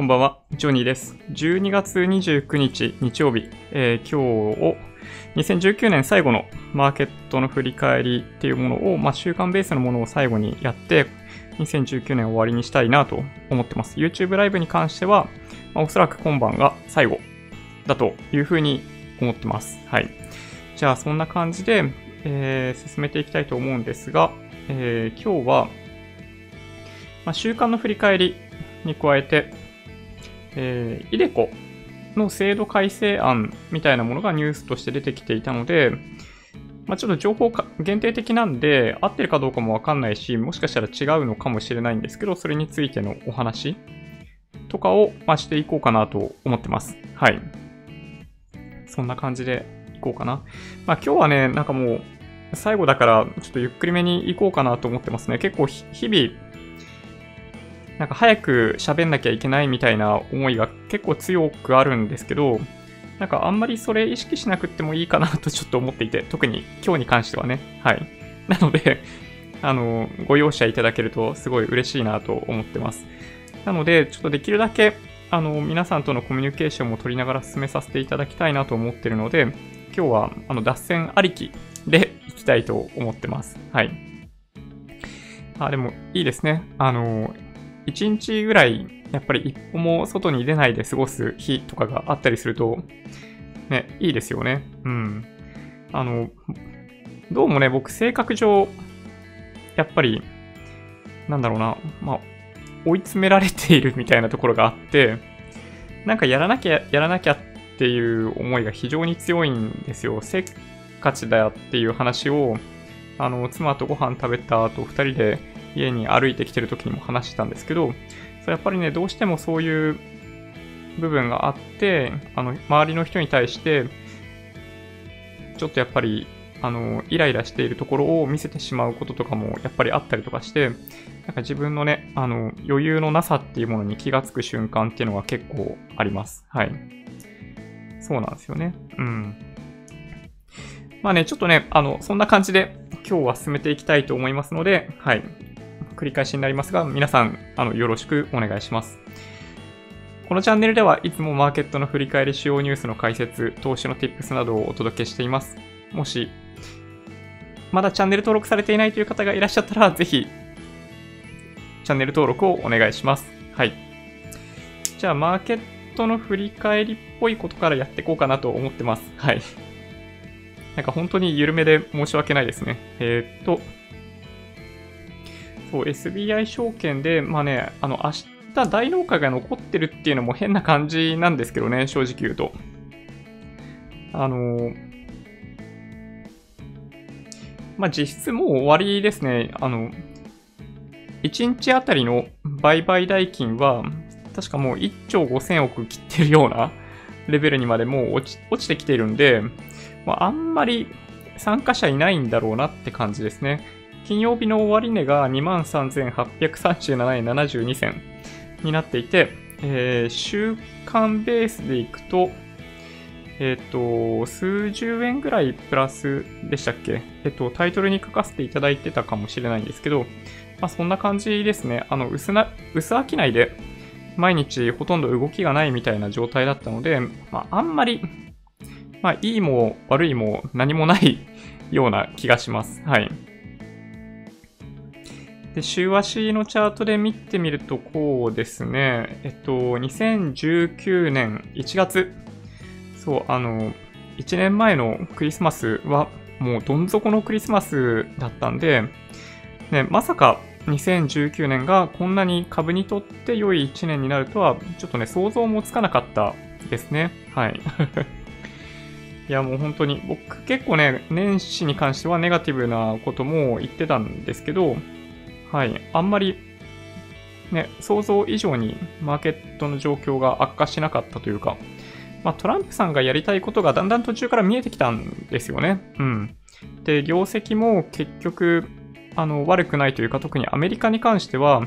こんばんは、ジョニーです。12月29日日曜日、えー今日を2019年最後のマーケットの振り返りっていうものを、まあ、週間ベースのものを最後にやって、2019年終わりにしたいなと思ってます。YouTube ライブに関しては、まあおそらく今晩が最後だというふうに思ってます。はい。じゃあ、そんな感じで、えー進めていきたいと思うんですが、えー今日は、まあ、週間の振り返りに加えて、えー、イデコの制度改正案みたいなものがニュースとして出てきていたので、まあ、ちょっと情報限定的なんで、合ってるかどうかもわかんないし、もしかしたら違うのかもしれないんですけど、それについてのお話とかを、まあ、していこうかなと思ってます。はい。そんな感じでいこうかな。まあ、今日はね、なんかもう、最後だから、ちょっとゆっくりめに行こうかなと思ってますね。結構日々、なんか早く喋んなきゃいけないみたいな思いが結構強くあるんですけど、なんかあんまりそれ意識しなくってもいいかなとちょっと思っていて、特に今日に関してはね。はい。なので、あの、ご容赦いただけるとすごい嬉しいなと思ってます。なので、ちょっとできるだけ、あの、皆さんとのコミュニケーションも取りながら進めさせていただきたいなと思ってるので、今日は、あの、脱線ありきでいきたいと思ってます。はい。あ、でも、いいですね。あの、1日ぐらい、やっぱり一歩も外に出ないで過ごす日とかがあったりすると、ね、いいですよね。うん。あの、どうもね、僕、性格上、やっぱり、なんだろうな、まあ、追い詰められているみたいなところがあって、なんかやらなきゃ、やらなきゃっていう思いが非常に強いんですよ。せっかちだよっていう話を、あの、妻とご飯食べた後、二人で家に歩いてきてる時にも話してたんですけど、そうやっぱりね、どうしてもそういう部分があって、あの、周りの人に対して、ちょっとやっぱり、あの、イライラしているところを見せてしまうこととかもやっぱりあったりとかして、なんか自分のね、あの、余裕のなさっていうものに気がつく瞬間っていうのが結構あります。はい。そうなんですよね。うん。まあね、ちょっとね、あの、そんな感じで今日は進めていきたいと思いますので、はい。繰り返しになりますが、皆さん、あの、よろしくお願いします。このチャンネルではいつもマーケットの振り返り主要ニュースの解説、投資の tips などをお届けしています。もし、まだチャンネル登録されていないという方がいらっしゃったら、ぜひ、チャンネル登録をお願いします。はい。じゃあ、マーケットの振り返りっぽいことからやっていこうかなと思ってます。はい。なんか本当に緩めで申し訳ないですね。えーっと、そう、SBI 証券で、まあね、あの、明日大納会が残ってるっていうのも変な感じなんですけどね、正直言うと。あのまあ、実質もう終わりですね。あの、1日あたりの売買代金は、確かもう1兆5000億切ってるようなレベルにまでもう落ち落ちてきているんで、まあ、あんまり参加者いないんだろうなって感じですね。金曜日の終値が23,837円72銭になっていて、えー週間ベースでいくと、えっ、と、数十円ぐらいプラスでしたっけ？えっ、と、タイトルに書かせていただいてたかもしれないんですけど、まあ、そんな感じですね。あの、薄な、薄商いで、毎日ほとんど動きがないみたいな状態だったので、まあ、あんまり、まあ、いいも悪いも何もないような気がします。はい。で、週足のチャートで見てみると、こうですね、えっと、2019年1月、そう、あの、1年前のクリスマスは、もうどん底のクリスマスだったんで、ね、まさか2019年がこんなに株にとって良い1年になるとは、ちょっとね、想像もつかなかったですね。はい。いや、もう本当に、僕結構ね、年始に関してはネガティブなことも言ってたんですけど、はい、あんまり、ね、想像以上にマーケットの状況が悪化しなかったというか、まあ、トランプさんがやりたいことがだんだん途中から見えてきたんですよね。うん。で、業績も結局、あの、悪くないというか、特にアメリカに関しては、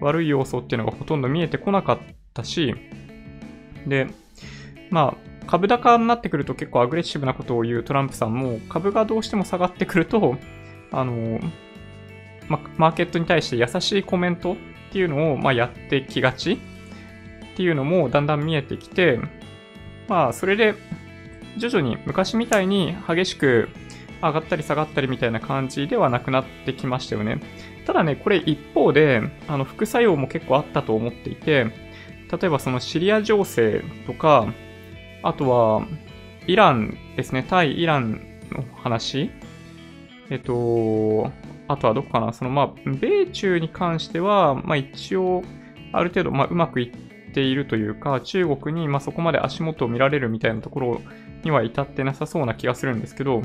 悪い要素っていうのがほとんど見えてこなかったし、で、まあ、株高になってくると結構アグレッシブなことを言うトランプさんも、株がどうしても下がってくると、あの、ま、マーケットに対して優しいコメントっていうのを、まあ、やってきがちっていうのもだんだん見えてきて、まあ、それで徐々に昔みたいに激しく上がったり下がったりみたいな感じではなくなってきましたよね。ただね、これ一方で、あの、副作用も結構あったと思っていて、例えばそのシリア情勢とか、あとは、イランですね、対イランの話。えっと、あとはどこかな、そのまあ、米中に関しては、まあ一応、ある程度、まあうまくいっているというか、中国にまあそこまで足元を見られるみたいなところには至ってなさそうな気がするんですけど、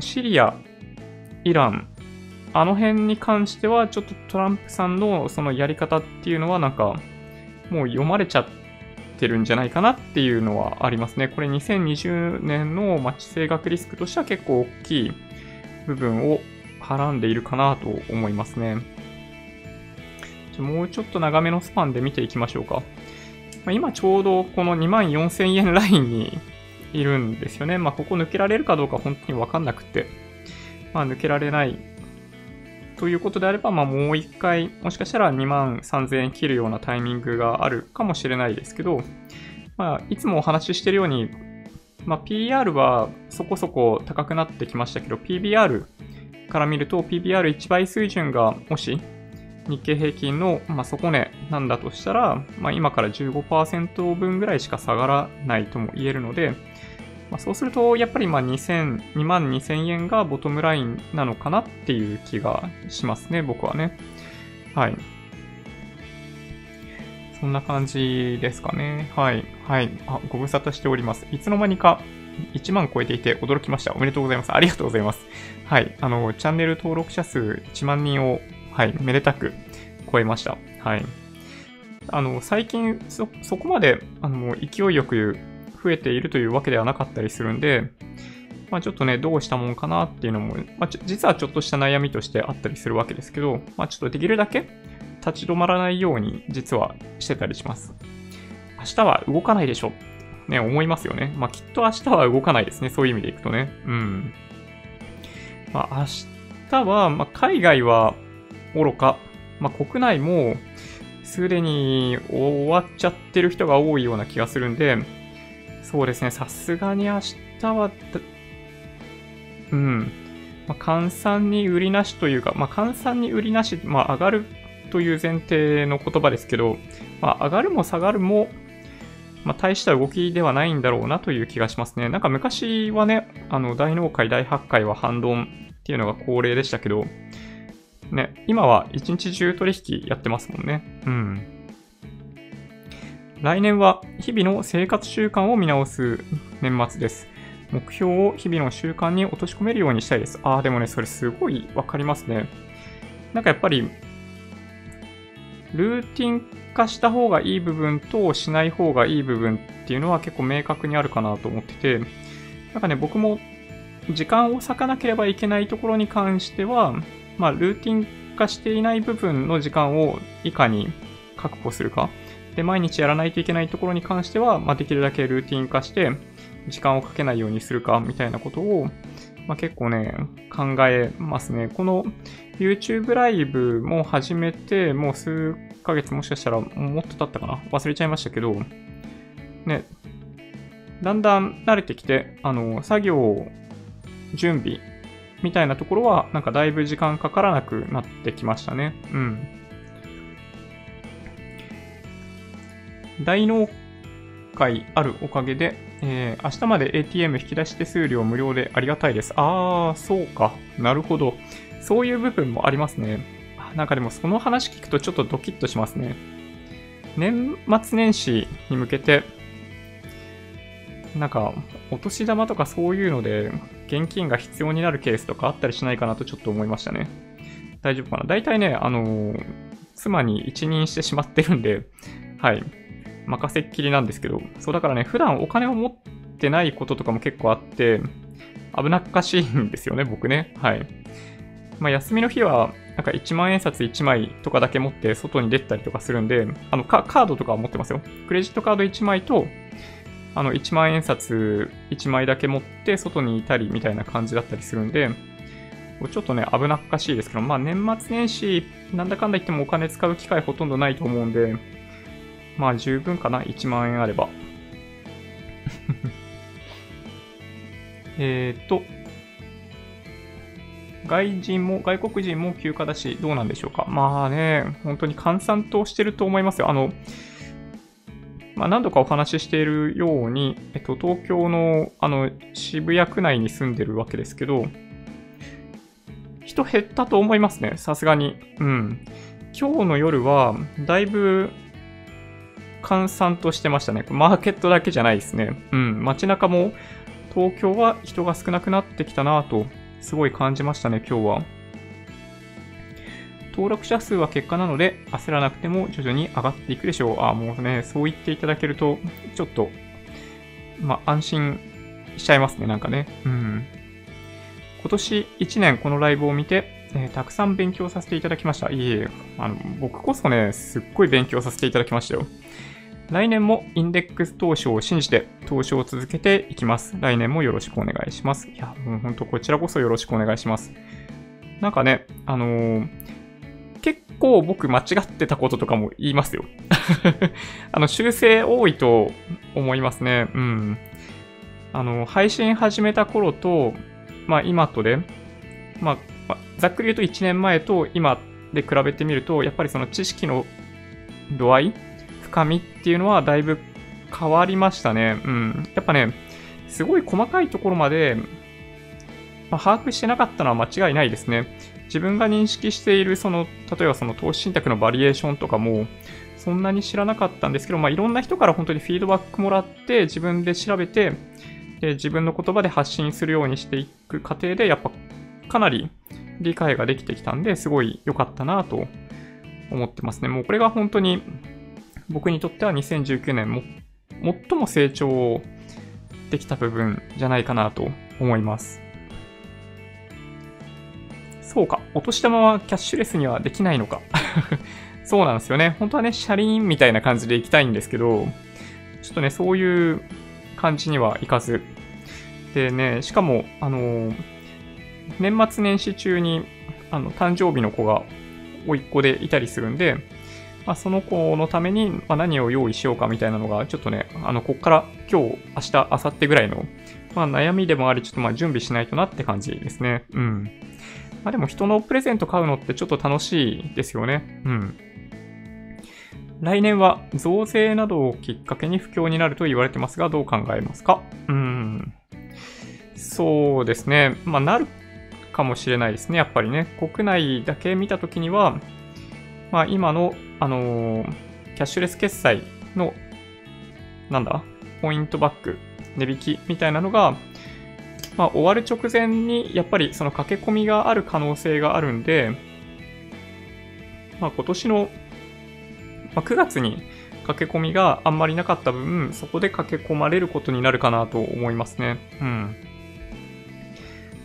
シリア、イラン、あの辺に関しては、ちょっとトランプさんのそのやり方っていうのはなんか、もう読まれちゃってるんじゃないかなっていうのはありますね。これ2020年の地政学リスクとしては結構大きい部分をはらんでいるかなと思いますね。もうちょっと長めのスパンで見ていきましょうか。今ちょうどこの2万4000円ラインにいるんですよね。まあ、ここ抜けられるかどうか本当にわかんなくて、まあ、抜けられないということであれば、まあ、もう一回、もしかしたら2万3000円切るようなタイミングがあるかもしれないですけど、まあ、いつもお話ししてるように、まあ、PR はそこそこ高くなってきましたけど、PBR から見ると PBR1 倍水準がもし日経平均の、まあ、底値なんだとしたら、まあ、今から15%分ぐらいしか下がらないとも言えるので、まあ、そうすると、やっぱりまあ2000、2万2000円がボトムラインなのかなっていう気がしますね、僕はね。はい。そんな感じですかね。はい。はい。あ、ご無沙汰しております。いつの間にか1万超えていて驚きました。おめでとうございます。ありがとうございます。はい。あの、チャンネル登録者数1万人を、はい、めでたく超えました。はい。あの、最近そ、そこまで、あの、勢いよく増えているというわけではなかったりするんで、まあ、ちょっとね、どうしたもんかなっていうのも、まあ、実はちょっとした悩みとしてあったりするわけですけど、まあ、ちょっとできるだけ立ち止まらないように実はしてたりします。明日は動かないでしょね、思いますよね。まあ、きっと明日は動かないですね。そういう意味でいくとね。うん。まあ、明日は、まあ、海外は愚か、まあ、国内もすでに終わっちゃってる人が多いような気がするんで、そうですね、さすがに明日は、うん、まあ、換算に売りなしというか、まあ、換算に売りなし、まあ、上がるという前提の言葉ですけど、まあ、上がるも下がるも、まあ、大した動きではないんだろうなという気がしますね。なんか昔はね、あの、大納会、大発会は反論っていうのが恒例でしたけど、ね、今は一日中取引やってますもんね。うん。来年は日々の生活習慣を見直す年末です。目標を日々の習慣に落とし込めるようにしたいです。ああ、でもね、それすごいわかりますね。なんかやっぱり、ルーティン化した方がいい部分としない方がいい部分っていうのは結構明確にあるかなと思ってて、なんかね、僕も時間を割かなければいけないところに関しては、まあ、ルーティン化していない部分の時間をいかに確保するか。で、毎日やらないといけないところに関しては、まあ、できるだけルーティン化して、時間をかけないようにするか、みたいなことを、まあ、結構ね、考えますね。この YouTube ライブも始めて、もう数ヶ月もしかしたらもっと経ったかな？忘れちゃいましたけど、ね、だんだん慣れてきて、あの、作業、準備みたいなところは、なんかだいぶ時間かからなくなってきましたね。うん。大納会あるおかげで、えー、明日まで ATM 引き出し手数料無料でありがたいです。あー、そうか。なるほど。そういう部分もありますね。なんかでもその話聞くとちょっとドキッとしますね。年末年始に向けて、なんか、お年玉とかそういうので、現金が必要になるケースとかあったりしないかなとちょっと思いましたね。大丈夫かな？大体ね、あのー、妻に一任してしまってるんで、はい。任せっきりなんですけど、そうだからね、普段お金を持ってないこととかも結構あって、危なっかしいんですよね、僕ね。はい。まあ、休みの日は、なんか1万円札1枚とかだけ持って外に出たりとかするんで、あのカードとかは持ってますよ。クレジットカード1枚と、あの1万円札1枚だけ持って外にいたりみたいな感じだったりするんで、ちょっとね、危なっかしいですけど、まあ年末年始、なんだかんだ言ってもお金使う機会ほとんどないと思うんで、まあ十分かな ?1 万円あれば。えっと、外人も、外国人も休暇だし、どうなんでしょうか。まあね、本当に閑散としてると思いますよ。あの、まあ、何度かお話ししているように、えっと、東京のあの渋谷区内に住んでるわけですけど、人減ったと思いますね、さすがに。うん。今日の夜は、だいぶ閑散としてましたね。マーケットだけじゃないですね。うん。街中も東京は人が少なくなってきたなと、すごい感じましたね、今日は。登録者数は結果なので、焦らなくても徐々に上がっていくでしょう。ああ、もうね、そう言っていただけると、ちょっと、まあ、安心しちゃいますね、なんかね。うん。今年1年このライブを見て、えー、たくさん勉強させていただきました。いえいえ、あの、僕こそね、すっごい勉強させていただきましたよ。来年もインデックス投資を信じて投資を続けていきます。来年もよろしくお願いします。いや、もう本当こちらこそよろしくお願いします。なんかね、あのー、結構僕間違ってたこととかも言いますよ。あの、修正多いと思いますね。うん。あの、配信始めた頃と、まあ今とで、まあ、ざっくり言うと1年前と今で比べてみると、やっぱりその知識の度合い深みっていうのはだいぶ変わりましたね。うん。やっぱね、すごい細かいところまで、まあ、把握してなかったのは間違いないですね。自分が認識している、その、例えばその投資信託のバリエーションとかも、そんなに知らなかったんですけど、まあ、いろんな人から本当にフィードバックもらって、自分で調べて、で自分の言葉で発信するようにしていく過程で、やっぱかなり理解ができてきたんで、すごい良かったなと思ってますね。もうこれが本当に僕にとっては2019年も最も成長できた部分じゃないかなと思います。そうか、お年玉はキャッシュレスにはできないのか。そうなんですよね。本当はね、車輪みたいな感じで行きたいんですけど、ちょっとね、そういう感じにはいかず。でね、しかも、あの年末年始中に、あの、誕生日の子が、甥っ子でいたりするんで、まあ、その子のために、ま何を用意しようかみたいなのが、ちょっとね、あの、こっから今日、明日、明後日ぐらいの、まあ、悩みでもあり、ちょっとまあ準備しないとなって感じですね。うん。まあでも人のプレゼント買うのってちょっと楽しいですよね。うん。来年は増税などをきっかけに不況になると言われてますが、どう考えますか？うん。そうですね。まあ、なるかもしれないですね。やっぱりね。国内だけ見たときには、まあ、今のあのー、キャッシュレス決済の、なんだ、ポイントバック、値引きみたいなのが、まあ、終わる直前に、やっぱりその駆け込みがある可能性があるんで、まあ、今年の、まあ、9月に駆け込みがあんまりなかった分、そこで駆け込まれることになるかなと思いますね。うん。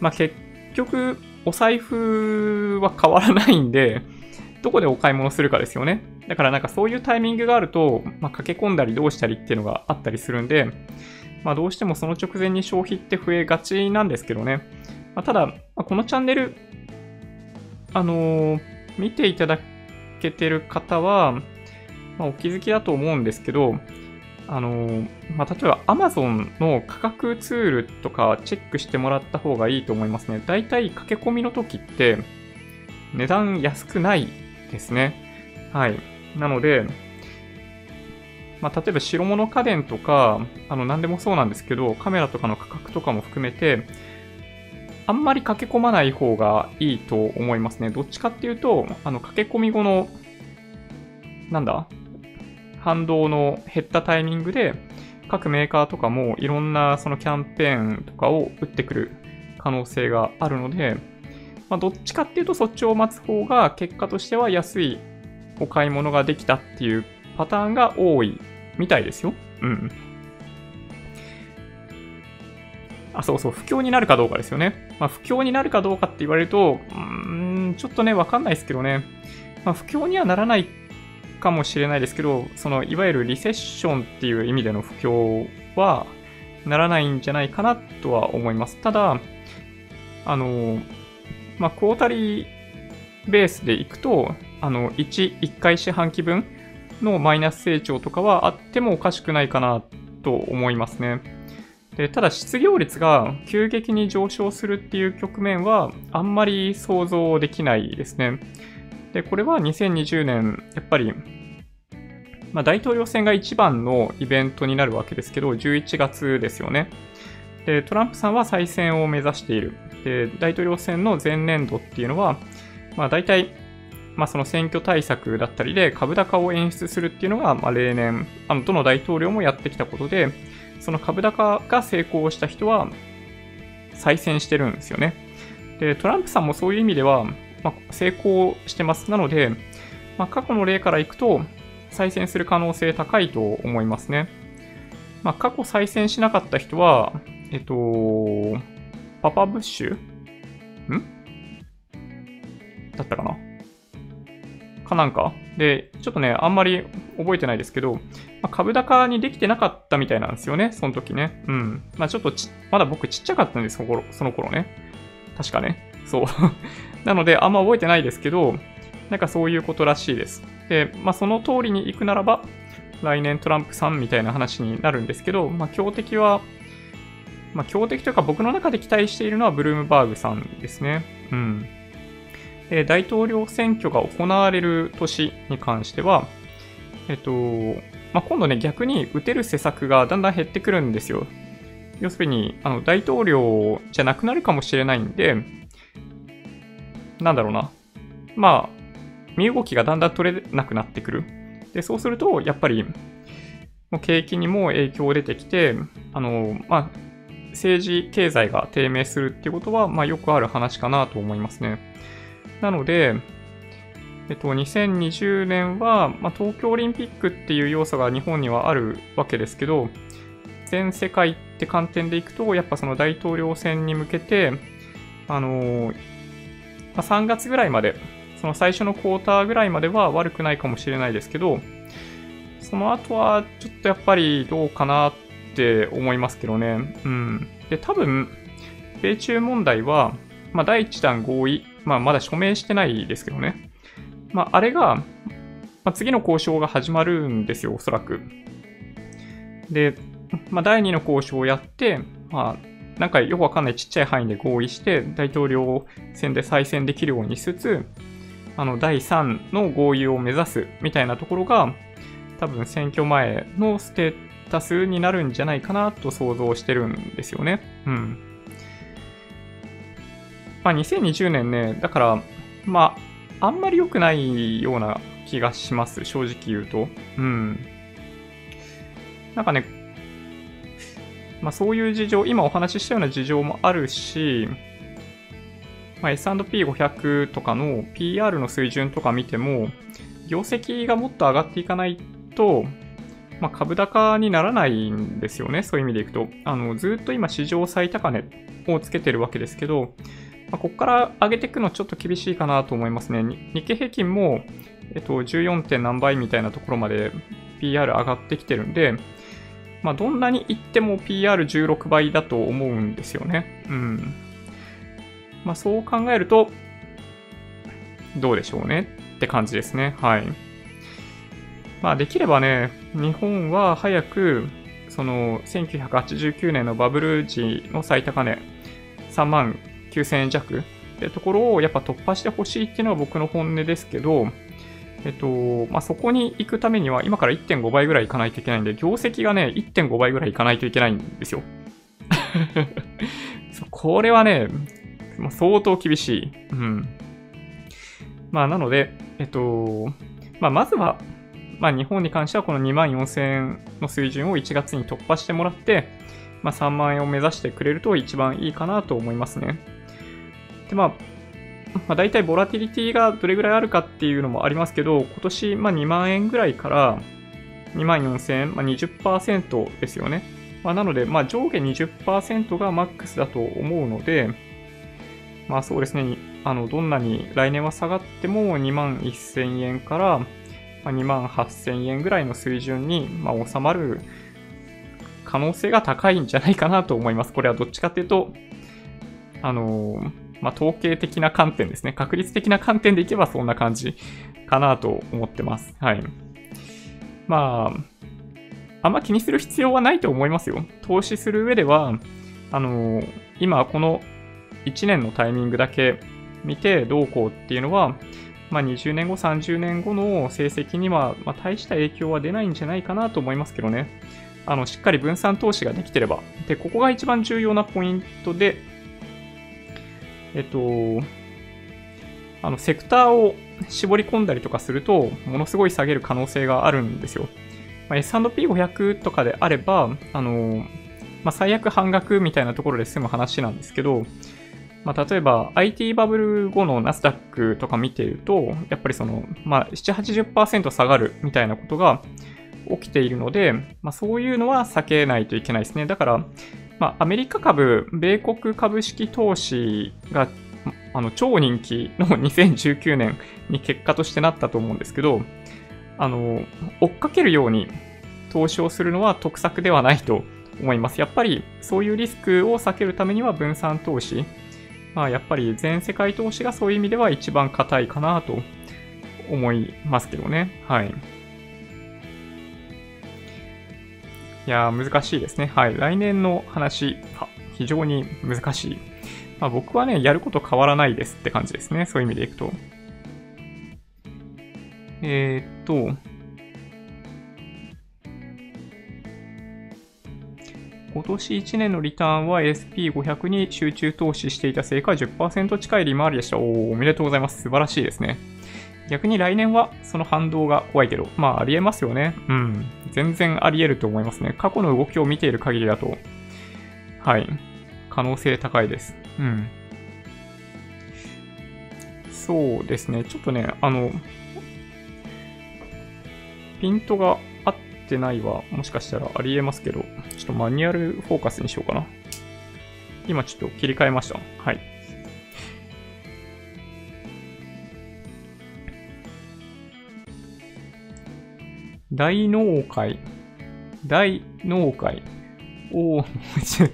まあ、結局、お財布は変わらないんで、どこでお買い物するかですよね。だからなんかそういうタイミングがあると、まあ、駆け込んだりどうしたりっていうのがあったりするんで、まあ、どうしてもその直前に消費って増えがちなんですけどね。まあ、ただ、まあ、このチャンネル、あのー、見ていただけてる方は、まあ、お気づきだと思うんですけど、あのー、まあ、例えば Amazon の価格ツールとかチェックしてもらった方がいいと思いますね。だいたい駆け込みの時って値段安くないですね。はい。なので、まあ、例えば白物家電とか、あの、何でもそうなんですけど、カメラとかの価格とかも含めて、あんまり駆け込まない方がいいと思いますね。どっちかっていうと、あの、駆け込み後の、なんだ反動の減ったタイミングで、各メーカーとかもいろんなそのキャンペーンとかを打ってくる可能性があるので、まあ、どっちかっていうとそっちを待つ方が結果としては安いお買い物ができたっていうパターンが多いみたいですよ。うん。あ、そうそう、不況になるかどうかですよね。まあ、不況になるかどうかって言われると、うん、ちょっとね、わかんないですけどね。まあ、不況にはならないかもしれないですけど、その、いわゆるリセッションっていう意味での不況は、ならないんじゃないかなとは思います。ただ、あの、まあ、クォータリーベースでいくと、あの、1、1回四半期分のマイナス成長とかはあってもおかしくないかなと思いますね。でただ失業率が急激に上昇するっていう局面はあんまり想像できないですね。で、これは2020年、やっぱり、まあ、大統領選が一番のイベントになるわけですけど、11月ですよね。で、トランプさんは再選を目指している。で、大統領選の前年度っていうのは、まあ大体、まあその選挙対策だったりで株高を演出するっていうのが、まあ例年、あの、どの大統領もやってきたことで、その株高が成功した人は再選してるんですよね。で、トランプさんもそういう意味では、まあ、成功してます。なので、まあ、過去の例からいくと、再選する可能性高いと思いますね。まあ、過去再選しなかった人は、えっと、パパブッシュ？ん？だったかな？かなんか？で、ちょっとね、あんまり覚えてないですけど、まあ、株高にできてなかったみたいなんですよね、その時ね。うん。まあちょっとまだ僕ちっちゃかったんです、その頃その頃ね。確かね。そう。なので、あんま覚えてないですけど、なんかそういうことらしいです。で、まあその通りに行くならば、来年トランプさんみたいな話になるんですけど、まあ強敵は、まあ強敵というか僕の中で期待しているのはブルームバーグさんですね。うん。で、大統領選挙が行われる年に関しては、えっと、まあ、今度ね、逆に打てる施策がだんだん減ってくるんですよ。要するに、あの、大統領じゃなくなるかもしれないんで、なんだろうな。まあ、身動きがだんだん取れなくなってくる。で、そうすると、やっぱり、もう景気にも影響出てきて、あの、まあ、政治、経済が低迷するっていうことは、まあ、よくある話かなと思いますね。なので、えっと、2020年は、まあ、東京オリンピックっていう要素が日本にはあるわけですけど、全世界って観点でいくと、やっぱその大統領選に向けて、あのまあ、3月ぐらいまで、その最初のクォーターぐらいまでは悪くないかもしれないですけど、その後はちょっとやっぱりどうかなっって思いますけどね。うん。で、多分、米中問題は、まあ、第1弾合意、まあ、まだ署名してないですけどね。まあ、あれが、まあ、次の交渉が始まるんですよ、おそらく。で、まあ、第2の交渉をやって、まあ、なんかよくわかんないちっちゃい範囲で合意して、大統領選で再選できるようにしつつ、あの、第3の合意を目指すみたいなところが、多分選挙前のステータスになるんじゃないかなと想像してるんですよね。うん。まあ、2020年ね、だから、まあ、あんまり良くないような気がします、正直言うと。うん。なんかね、まあ、そういう事情、今お話ししたような事情もあるし、まあ、S&P500 とかの PR の水準とか見ても、業績がもっと上がっていかないと、まあ、株高にならないんですよね、そういう意味でいくと。あのずっと今、史上最高値をつけてるわけですけど、まあ、ここから上げていくのちょっと厳しいかなと思いますね。日経平均も、えっと、14. 点何倍みたいなところまで PR 上がってきてるんで、まあ、どんなに言っても PR16 倍だと思うんですよね。うん。まあ、そう考えると、どうでしょうねって感じですね。はい。まあ、できればね、日本は早く、その、1989年のバブル時の最高値、3万9000円弱ってところをやっぱ突破してほしいっていうのは僕の本音ですけど、えっと、まあ、そこに行くためには今から1.5倍ぐらい行かないといけないんで、業績がね、1.5倍ぐらい行かないといけないんですよ。これはね、まあ、相当厳しい。うん。まあ、なので、えっと、まあ、まずは、まあ、日本に関してはこの2万4000円の水準を1月に突破してもらって、まあ、3万円を目指してくれると一番いいかなと思いますね。で、まあ、まあ、大体ボラティリティがどれぐらいあるかっていうのもありますけど、今年、まあ、2万円ぐらいから2万4000円、まあ、20%ですよね。まあ、なので、まあ、上下20%がマックスだと思うので、まあそうですね、あの、どんなに来年は下がっても2万1000円から2万8000円ぐらいの水準に、まあ、収まる可能性が高いんじゃないかなと思います。これはどっちかっていうと、あのーまあ、統計的な観点ですね。確率的な観点でいけばそんな感じかなと思ってます。はい。まあ、あんま気にする必要はないと思いますよ。投資する上では、あの今この1年のタイミングだけ見てどうこうっていうのは、まあ、20年後、30年後の成績には、ま、大した影響は出ないんじゃないかなと思いますけどね。あの、しっかり分散投資ができてれば。で、ここが一番重要なポイントで、えっと、あの、セクターを絞り込んだりとかすると、ものすごい下げる可能性があるんですよ。まあ、S&P500 とかであれば、あの、まあ、最悪半額みたいなところで済む話なんですけど、まあ、例えば IT バブル後のナスダックとか見ていると、やっぱりその、まあ、7、80%下がるみたいなことが起きているので、まあ、そういうのは避けないといけないですね。だから、まあ、アメリカ株、米国株式投資があの超人気の2019年に結果としてなったと思うんですけど、あの、追っかけるように投資をするのは得策ではないと思います。やっぱりそういうリスクを避けるためには分散投資、まあ、やっぱり全世界投資がそういう意味では一番硬いかなと思いますけどね。はい。いや難しいですね。はい。来年の話、非常に難しい。まあ、僕はね、やること変わらないですって感じですね。そういう意味でいくと。えー、っと、今年1年のリターンは SP500 に集中投資していたせいか10%近い利回りでした。おおおめでとうございます。素晴らしいですね。逆に来年はその反動が怖いけど、まあありえますよね。うん。全然あり得ると思いますね。過去の動きを見ている限りだと、はい。可能性高いです。うん。そうですね。ちょっとね、あの、ピントがてないは、もしかしたらありえますけど、ちょっとマニュアルフォーカスにしようかな。今ちょっと切り替えました。はい。大農会。大農会。おー、ちょっ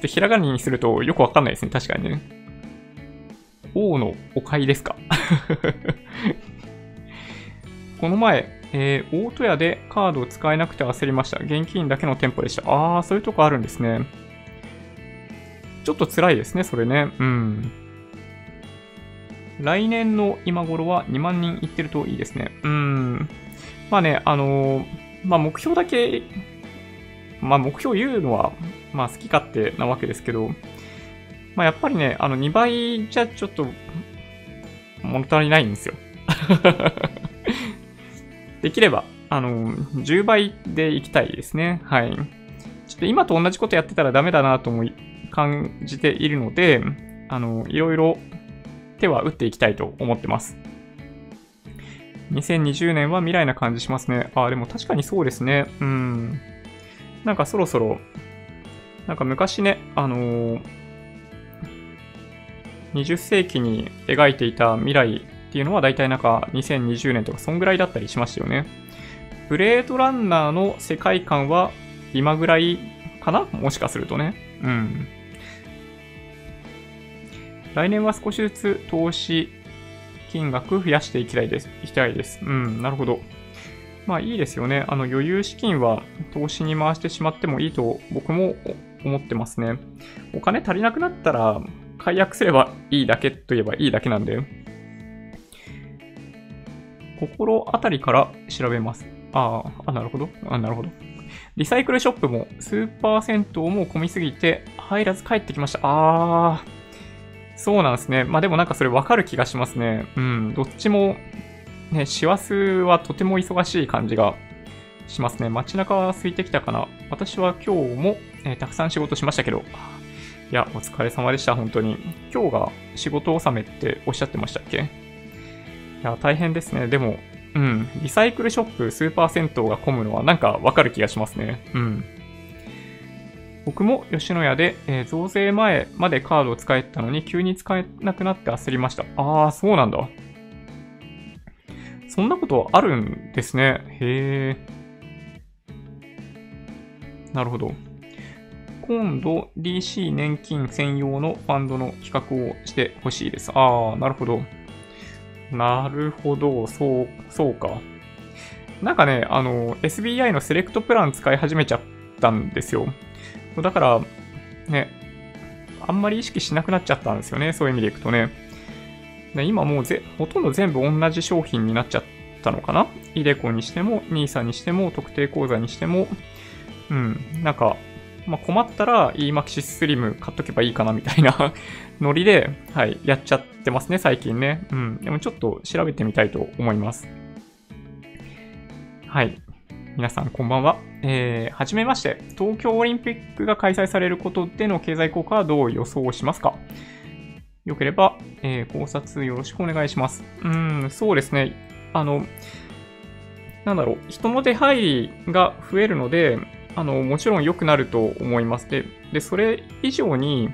とひらがなにするとよくわかんないですね。確かにね。王のお買いですか この前、えー、大戸屋でカードを使えなくて焦りました。現金だけの店舗でした。あー、そういうとこあるんですね。ちょっと辛いですね、それね。うん。来年の今頃は2万人いってるといいですね。うん。まあね、あのー、まあ目標だけ、まあ目標言うのは、まあ好き勝手なわけですけど、まあやっぱりね、あの2倍じゃちょっと物足りないんですよ。できれば、あの、10倍でいきたいですね。はい。ちょっと今と同じことやってたらダメだなと思い、感じているので、あの、いろいろ手は打っていきたいと思ってます。2020年は未来な感じしますね。あ、でも確かにそうですね。うん。なんかそろそろ、なんか昔ね、あのー、20世紀に描いていた未来っていうのは大体なんか2020年とかそんぐらいだったりしましたよね。ブレードランナーの世界観は今ぐらいかな？もしかするとね。うん。来年は少しずつ投資金額増やしていきたいです。いきたいです。うん、なるほど。まあいいですよね。あの余裕資金は投資に回してしまってもいいと僕も思ってますね。お金足りなくなったら解約すればいいだけといえばいいだけなんで。心当たりから調べます。ああ、なるほど。あ、なるほど。リサイクルショップもスーパー銭湯も混みすぎて入らず帰ってきました。あー。そうなんですね。まあでもなんかそれわかる気がしますね。うん。どっちも、ね、師走はとても忙しい感じがしますね。街中は空いてきたかな。私は今日も、えー、たくさん仕事しましたけど、いや、お疲れ様でした、本当に。今日が仕事納めっておっしゃってましたっけ？や、大変ですね。でも、うん、リサイクルショップ、スーパー銭湯が混むのはなんかわかる気がしますね。うん。僕も吉野家で、えー、増税前までカードを使えたのに急に使えなくなって焦りました。ああ、そうなんだ。そんなことあるんですね。へえ。なるほど。今度 DC 年金専用のファンドの企画をしてほしいです。ああ、なるほど。なるほど、そう、そうか。なんかね、あの、SBI のセレクトプラン使い始めちゃったんですよ。だから、ね、あんまり意識しなくなっちゃったんですよね。そういう意味でいくとね。で今もうぜほとんど全部同じ商品になっちゃったのかな？イデコにしても、NISA にしても、特定口座にしても、うん、なんか、まあ、困ったら EMAXIS Slim 買っとけばいいかなみたいな ノリで、はい、やっちゃってますね、最近ね。うん。でもちょっと調べてみたいと思います。はい。皆さんこんばんは。えー、はじめまして。東京オリンピックが開催されることでの経済効果はどう予想しますか？よければ、えー、考察よろしくお願いします。うん、そうですね。あの、なんだろう、人の出入りが増えるので、あの、もちろん良くなると思います。で、でそれ以上に、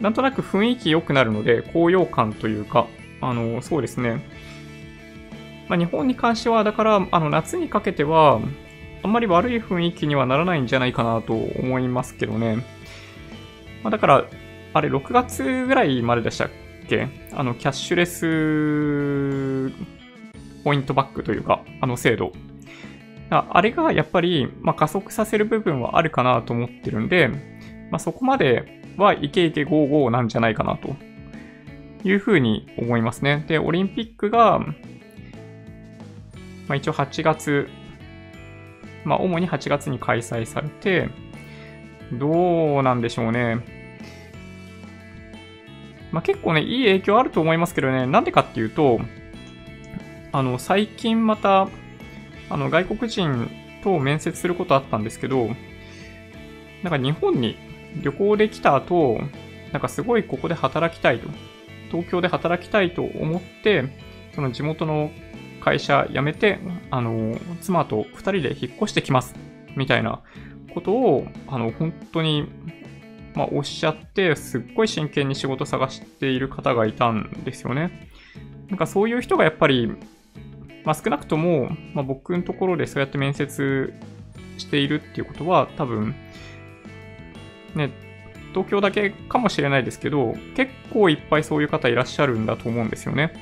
なんとなく雰囲気良くなるので、高揚感というか、あの、そうですね。まあ、日本に関しては、だから、あの、夏にかけては、あんまり悪い雰囲気にはならないんじゃないかなと思いますけどね。まあ、だから、あれ、6月ぐらいまででしたっけ？あの、キャッシュレスポイントバックというか、あの制度。あれがやっぱり、まあ、加速させる部分はあるかなと思ってるんで、まあ、そこまではイケイケゴーゴーなんじゃないかなというふうに思いますね。で、オリンピックが、まあ、一応8月、まあ、主に8月に開催されて、どうなんでしょうね。まあ、結構ね、いい影響あると思いますけどね、なんでかっていうと、あの、最近また、あの、外国人と面接することあったんですけど、なんか日本に旅行できた後、なんかすごいここで働きたいと。東京で働きたいと思って、その地元の会社辞めて、あの、妻と二人で引っ越してきます。みたいなことを、あの、本当に、まあ、おっしゃって、すっごい真剣に仕事探している方がいたんですよね。なんかそういう人がやっぱりまあ、少なくとも、まあ、僕のところでそうやって面接しているっていうことは、多分、ね、東京だけかもしれないですけど、結構いっぱいそういう方いらっしゃるんだと思うんですよね。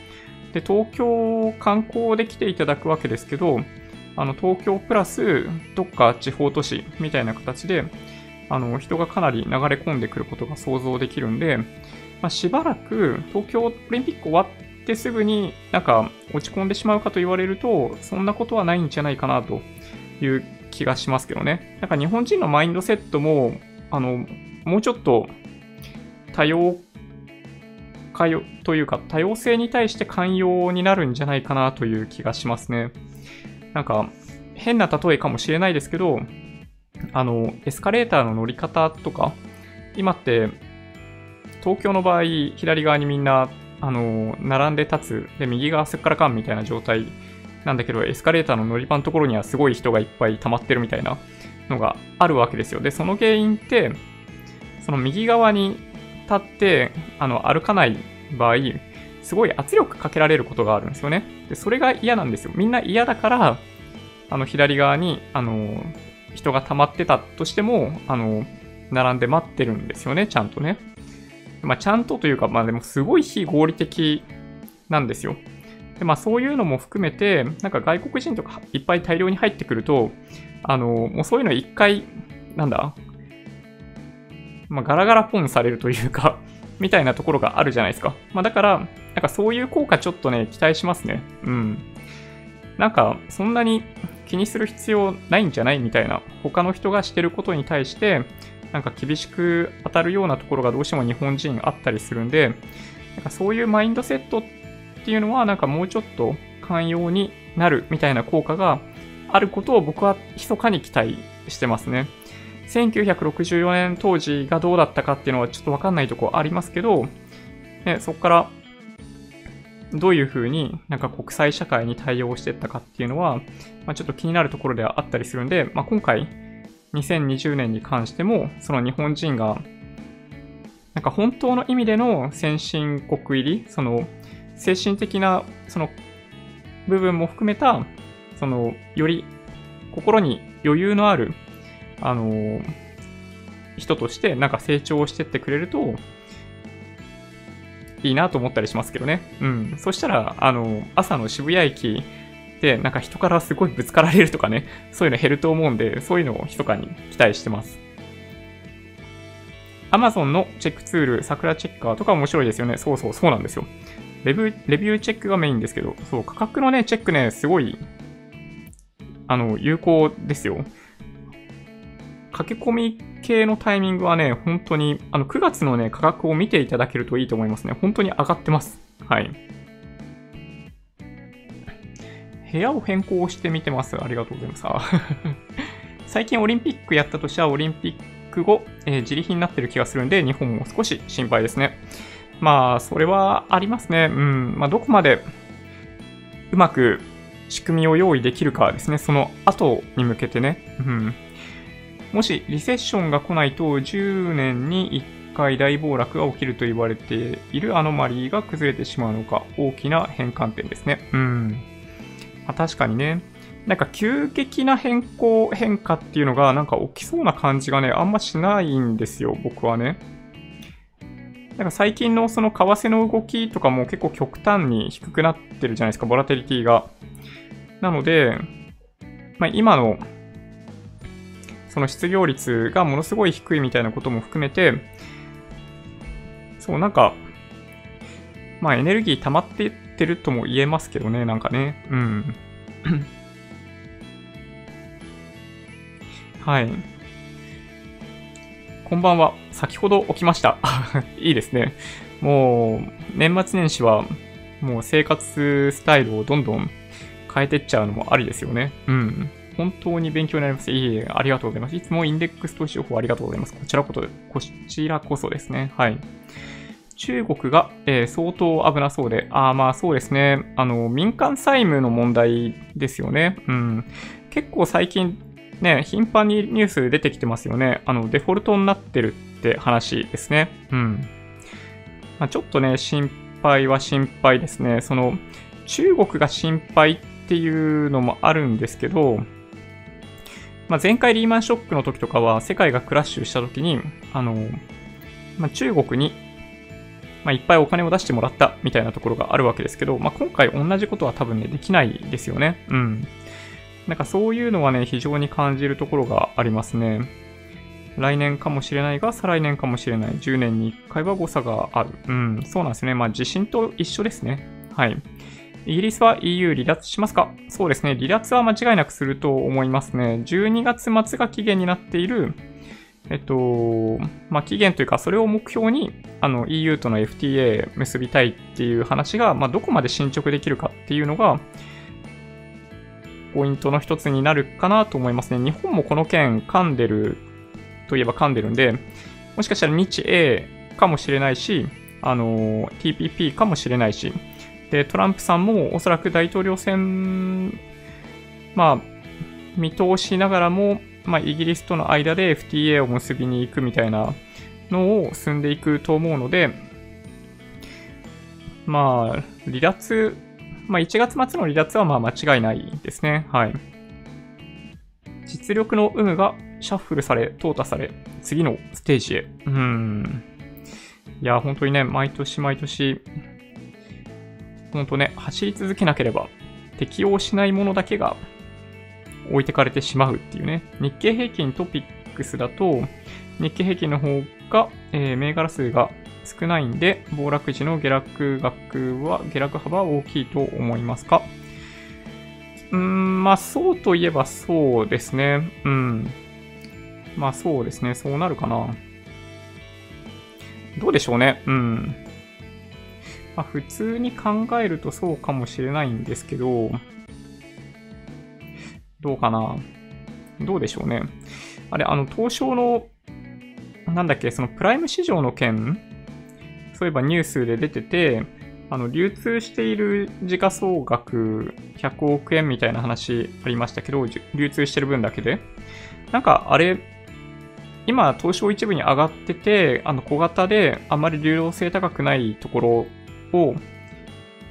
で、東京観光で来ていただくわけですけど、あの、東京プラス、どっか地方都市みたいな形で、あの、人がかなり流れ込んでくることが想像できるんで、まあ、しばらく東京オリンピック終わってすぐになんか落ち込んでしまうかと言われると、そんなことはないんじゃないかなという気がしますけどね。なんか日本人のマインドセットも、あの、もうちょっと多様化というか、多様性に対して寛容になるんじゃないかなという気がしますね。なんか、変な例えかもしれないですけど、あの、エスカレーターの乗り方とか、今って、東京の場合、左側にみんなあの、並んで立つ、で、右側すっからかんみたいな状態なんだけど、エスカレーターの乗り場のところにはすごい人がいっぱい溜まってるみたいなのがあるわけですよ。で、その原因って、その右側に立って、あの、歩かない場合、すごい圧力かけられることがあるんですよね。で、それが嫌なんですよ。みんな嫌だから、あの、左側に、あの、人が溜まってたとしても、あの、並んで待ってるんですよね、ちゃんとね。まあ、ちゃんとというか、まあでもすごい非合理的なんですよ。で、まあそういうのも含めて、なんか外国人とかいっぱい大量に入ってくると、あの、もうそういうの一回、なんだ、まあガラガラポンされるというか みたいなところがあるじゃないですか。まあだから、なんかそういう効果ちょっとね、期待しますね。うん。なんか、そんなに気にする必要ないんじゃないみたいな、他の人がしてることに対して、なんか厳しく当たるようなところがどうしても日本人あったりするんで、なんかそういうマインドセットっていうのはなんかもうちょっと寛容になるみたいな効果があることを僕は密かに期待してますね。1964年当時がどうだったかっていうのはちょっとわかんないとこありますけど、ね、そこからどういうふうになんか国際社会に対応していったかっていうのは、まあ、ちょっと気になるところではあったりするんで、まあ、今回2020年に関しても、その日本人が、なんか本当の意味での先進国入り、その精神的なその部分も含めた、そのより心に余裕のある、あの人としてなんか成長してってくれると、いいなと思ったりしますけどね。うん。そしたら、あの、朝の渋谷駅で、なんか人からすごいぶつかられるとかね、そういうの減ると思うんで、そういうのを密かに期待してます。Amazon のチェックツール、桜チェッカーとか面白いですよね。そうそう、そうなんですよ。レビュー、レビューチェックがメインですけど、そう、価格のね、チェックね、すごい、あの、有効ですよ。駆け込み系のタイミングはね、本当に、あの、9月のね、価格を見ていただけるといいと思いますね。本当に上がってます。はい。部屋を変更してみてます。ありがとうございます。最近オリンピックやったとしたら、オリンピック後、えー、自利品になってる気がするんで、日本も少し心配ですね。まあ、それはありますね。うん。まあ、どこまでうまく仕組みを用意できるかですね。その後に向けてね。うん。もしリセッションが来ないと10年に1回大暴落が起きると言われているアノマリーが崩れてしまうのか大きな変換点ですね。うん。まあ、確かにね。なんか急激な変更、変化っていうのがなんか起きそうな感じがね、あんましないんですよ、僕はね。なんか最近のその為替の動きとかも結構極端に低くなってるじゃないですか、ボラテリティが。なので、まあ、今のその失業率がものすごい低いみたいなことも含めて、そう、なんか、まあエネルギー溜まってってるとも言えますけどね、なんかね。うん。はい。こんばんは。先ほど起きました。いいですね。もう、年末年始は、もう生活スタイルをどんどん変えてっちゃうのもありですよね。うん。本当に勉強になります。いえいえ、ありがとうございます。いつもインデックス投資情報ありがとうございます。こちらこそ、こちらこそですね。はい。中国が、えー、相当危なそうで、ああ、まあそうですね。あの、民間債務の問題ですよね。うん。結構最近、ね、頻繁にニュース出てきてますよね。あの、デフォルトになってるって話ですね。うん。まあ、ちょっとね、心配は心配ですね。その、中国が心配ってていうのもあるんですけど、まあ、前回リーマンショックの時とかは世界がクラッシュした時に、あの、まあ、中国に、まあ、いっぱいお金を出してもらったみたいなところがあるわけですけど、まあ、今回同じことは多分ね、できないですよね。うん。なんかそういうのはね、非常に感じるところがありますね。来年かもしれないが、再来年かもしれない。10年に1回は誤差がある。うん、そうなんですね。まあ地震と一緒ですね。はい。イギリスは EU 離脱しますか？そうですね。離脱は間違いなくすると思いますね。12月末が期限になっている、えっと、まあ、期限というか、それを目標に、あの、EU との FTA 結びたいっていう話が、まあ、どこまで進捗できるかっていうのが、ポイントの一つになるかなと思いますね。日本もこの件噛んでるといえば噛んでるんで、もしかしたら日英かもしれないし、あの、TPP かもしれないし、で、トランプさんもおそらく大統領選、まあ、見通しながらも、まあ、イギリスとの間で FTA を結びに行くみたいなのを進んでいくと思うので、まあ、離脱、まあ、1月末の離脱はまあ間違いないですね。はい。実力の有無がシャッフルされ、淘汰され、次のステージへ。うん。いや、本当にね、毎年毎年、ほんとね、走り続けなければ適応しないものだけが置いてかれてしまうっていうね。日経平均トピックスだと、日経平均の方が、えー、銘柄数が少ないんで、暴落時の下落額は、下落幅は大きいと思いますか？うーん、まあそうといえばそうですね。うん。まあそうですね。そうなるかな。どうでしょうね。うん。まあ、普通に考えるとそうかもしれないんですけど、どうかな？どうでしょうね。あれ、あの、東証の、なんだっけ、そのプライム市場の件、そういえばニュースで出てて、あの、流通している時価総額100億円みたいな話ありましたけど、流通してる分だけで。なんか、あれ、今、東証一部に上がってて、あの、小型であまり流動性高くないところを、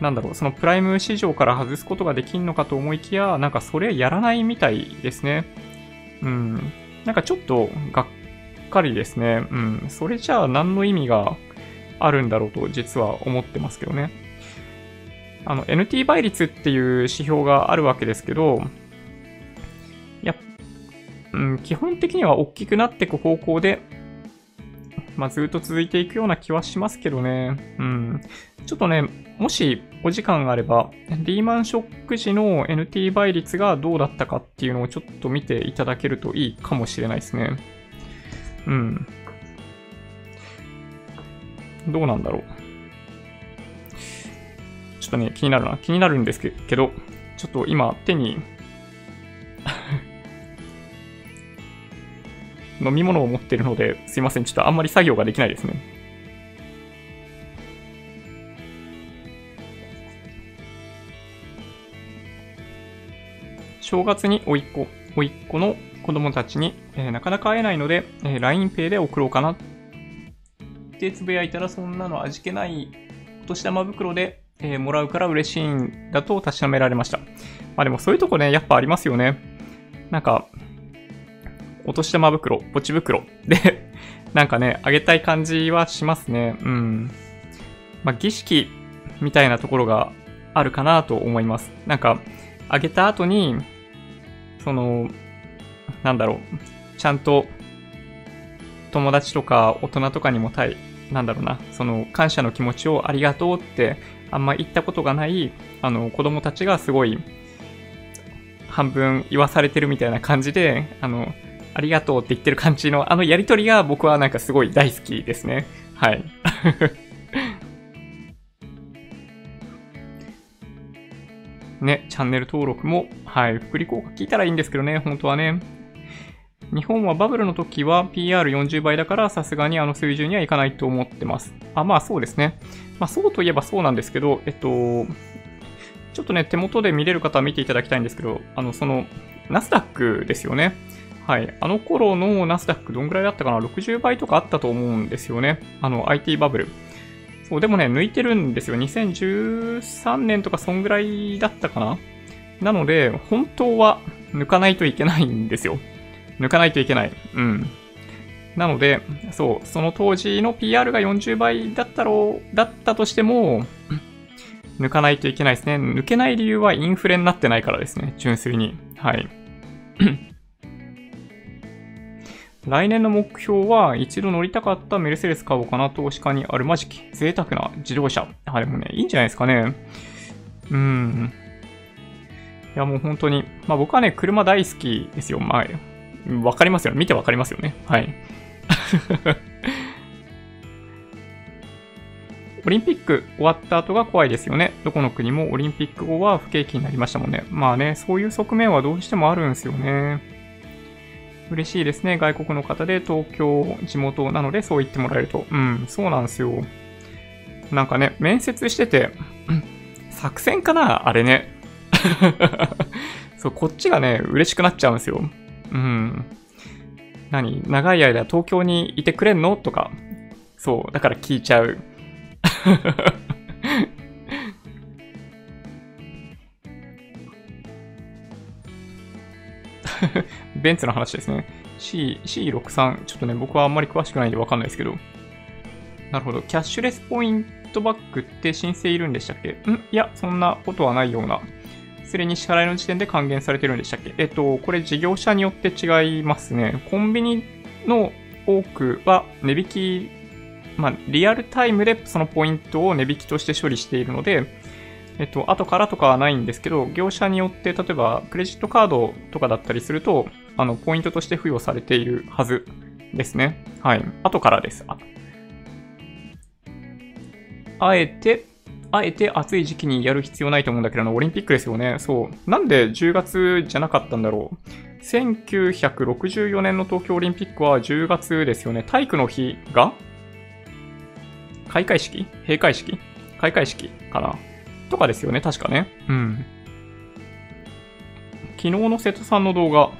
なんだろう、そのプライム市場から外すことができんのかと思いきや、なんかそれやらないみたいですね。うん。なんかちょっとがっかりですね。うん。それじゃあ何の意味があるんだろうと実は思ってますけどね。あの、NT 倍率っていう指標があるわけですけど、いや、うん、基本的には大きくなっていく方向で、まあ、ずっと続いていくような気はしますけどね。うん。ちょっとね、もしお時間があれば、リーマンショック時の NT 倍率がどうだったかっていうのをちょっと見ていただけるといいかもしれないですね。うん。どうなんだろう。ちょっとね、気になるな。気になるんですけど、ちょっと今手に飲み物を持ってるので、すいません。ちょっとあんまり作業ができないですね。正月においっ子、おいっ子の子供たちに、えー、なかなか会えないので、えー、LINEPay で送ろうかなってつぶやいたら、そんなの味気ないお年玉袋で、えー、もらうから嬉しいんだと確かめられました。まあでもそういうとこね、やっぱありますよね。なんか、お年玉袋、ポチ袋で なんかね、あげたい感じはしますね。うん。まあ儀式みたいなところがあるかなと思います。なんか、あげた後に、その、なんだろう、ちゃんと友達とか大人とかにもたい、なんだろうな、その感謝の気持ちをありがとうってあんま言ったことがない、あの子供たちがすごい半分言わされてるみたいな感じで、あの、ありがとうって言ってる感じのあのやりとりが僕はなんかすごい大好きですね。はい。ね、チャンネル登録も、はい、福利効果聞いたらいいんですけどね、本当はね。日本はバブルの時は PR40 倍だからさすがにあの水準にはいかないと思ってます。あ、まあそうですね。まあそうといえばそうなんですけど、えっと、ちょっとね、手元で見れる方は見ていただきたいんですけど、あの、その、ナスダックですよね。はい。あの頃のナスダックどんぐらいだったかな ?60 倍とかあったと思うんですよね。あの、IT バブル。そう、でもね、抜いてるんですよ。2013年とかそんぐらいだったかな？なので、本当は抜かないといけないんですよ。抜かないといけない。うん。なので、そう、その当時の PR が40倍だったろう、だったとしても、抜かないといけないですね。抜けない理由はインフレになってないからですね。純粋に。はい。来年の目標は一度乗りたかったメルセデス買おうかな投資家にあるまじき贅沢な自動車。あ、でもね、いいんじゃないですかね。うん。いやもう本当に、まあ僕はね、車大好きですよ。まあ、わかりますよ。見てわかりますよね。はい。オリンピック終わった後が怖いですよね。どこの国もオリンピック後は不景気になりましたもんね。まあね、そういう側面はどうしてもあるんですよね。嬉しいですね。外国の方で東京、地元なのでそう言ってもらえると。うん、そうなんですよ。なんかね、面接してて、作戦かな？あれね。そう、こっちがね、嬉しくなっちゃうんですよ。うん。何？長い間東京にいてくれんの？とか。そう、だから聞いちゃう。ベンツの話ですね。C、C63、ちょっとね、僕はあんまり詳しくないんでわかんないですけど。なるほど。キャッシュレスポイントバックって申請いるんでしたっけ？ん？いや、そんなことはないような。それに支払いの時点で還元されてるんでしたっけ？えっと、これ事業者によって違いますね。コンビニの多くは値引き、まあ、リアルタイムでそのポイントを値引きとして処理しているので、えっと、後からとかはないんですけど、業者によって、例えば、クレジットカードとかだったりすると、あの、ポイントとして付与されているはずですね。はい。後からです。ああえて、あえて暑い時期にやる必要ないと思うんだけど、あのオリンピックですよね。そう。なんで10月じゃなかったんだろう。1964年の東京オリンピックは10月ですよね。体育の日が開会式？閉会式？開会式かな？とかですよね、確かね。うん。昨日の瀬戸さんの動画。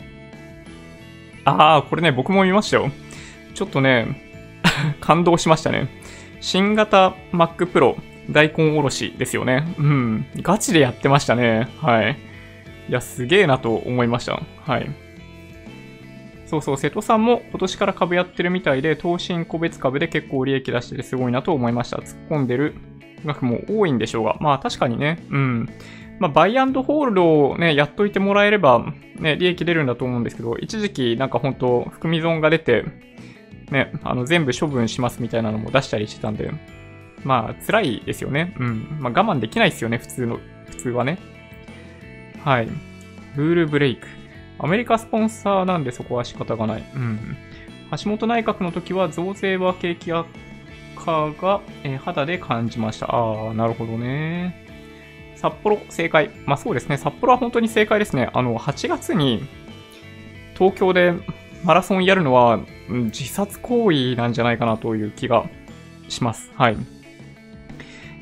ああ、これね、僕も見ましたよ。ちょっとね、感動しましたね。新型 Mac Pro 大根おろしですよね。うん。ガチでやってましたね。はい。いや、すげえなと思いました。はい。そうそう、瀬戸さんも今年から株やってるみたいで、投信個別株で結構利益出しててすごいなと思いました。突っ込んでる額も多いんでしょうが、まあ確かにね、うん。まあ、バイアンドホールドをね、やっといてもらえれば、ね、利益出るんだと思うんですけど、一時期なんか本当含み損が出て、ね、あの、全部処分しますみたいなのも出したりしてたんで、まあ、辛いですよね。うん。まあ、我慢できないですよね、普通の、普通はね。はい。ルールブレイク。アメリカスポンサーなんでそこは仕方がない。うん。橋本内閣の時は増税は景気悪化が、え、肌で感じました。ああ、なるほどね。札幌、正解。まあそうですね。札幌は本当に正解ですね。あの、8月に東京でマラソンやるのは自殺行為なんじゃないかなという気がします。はい。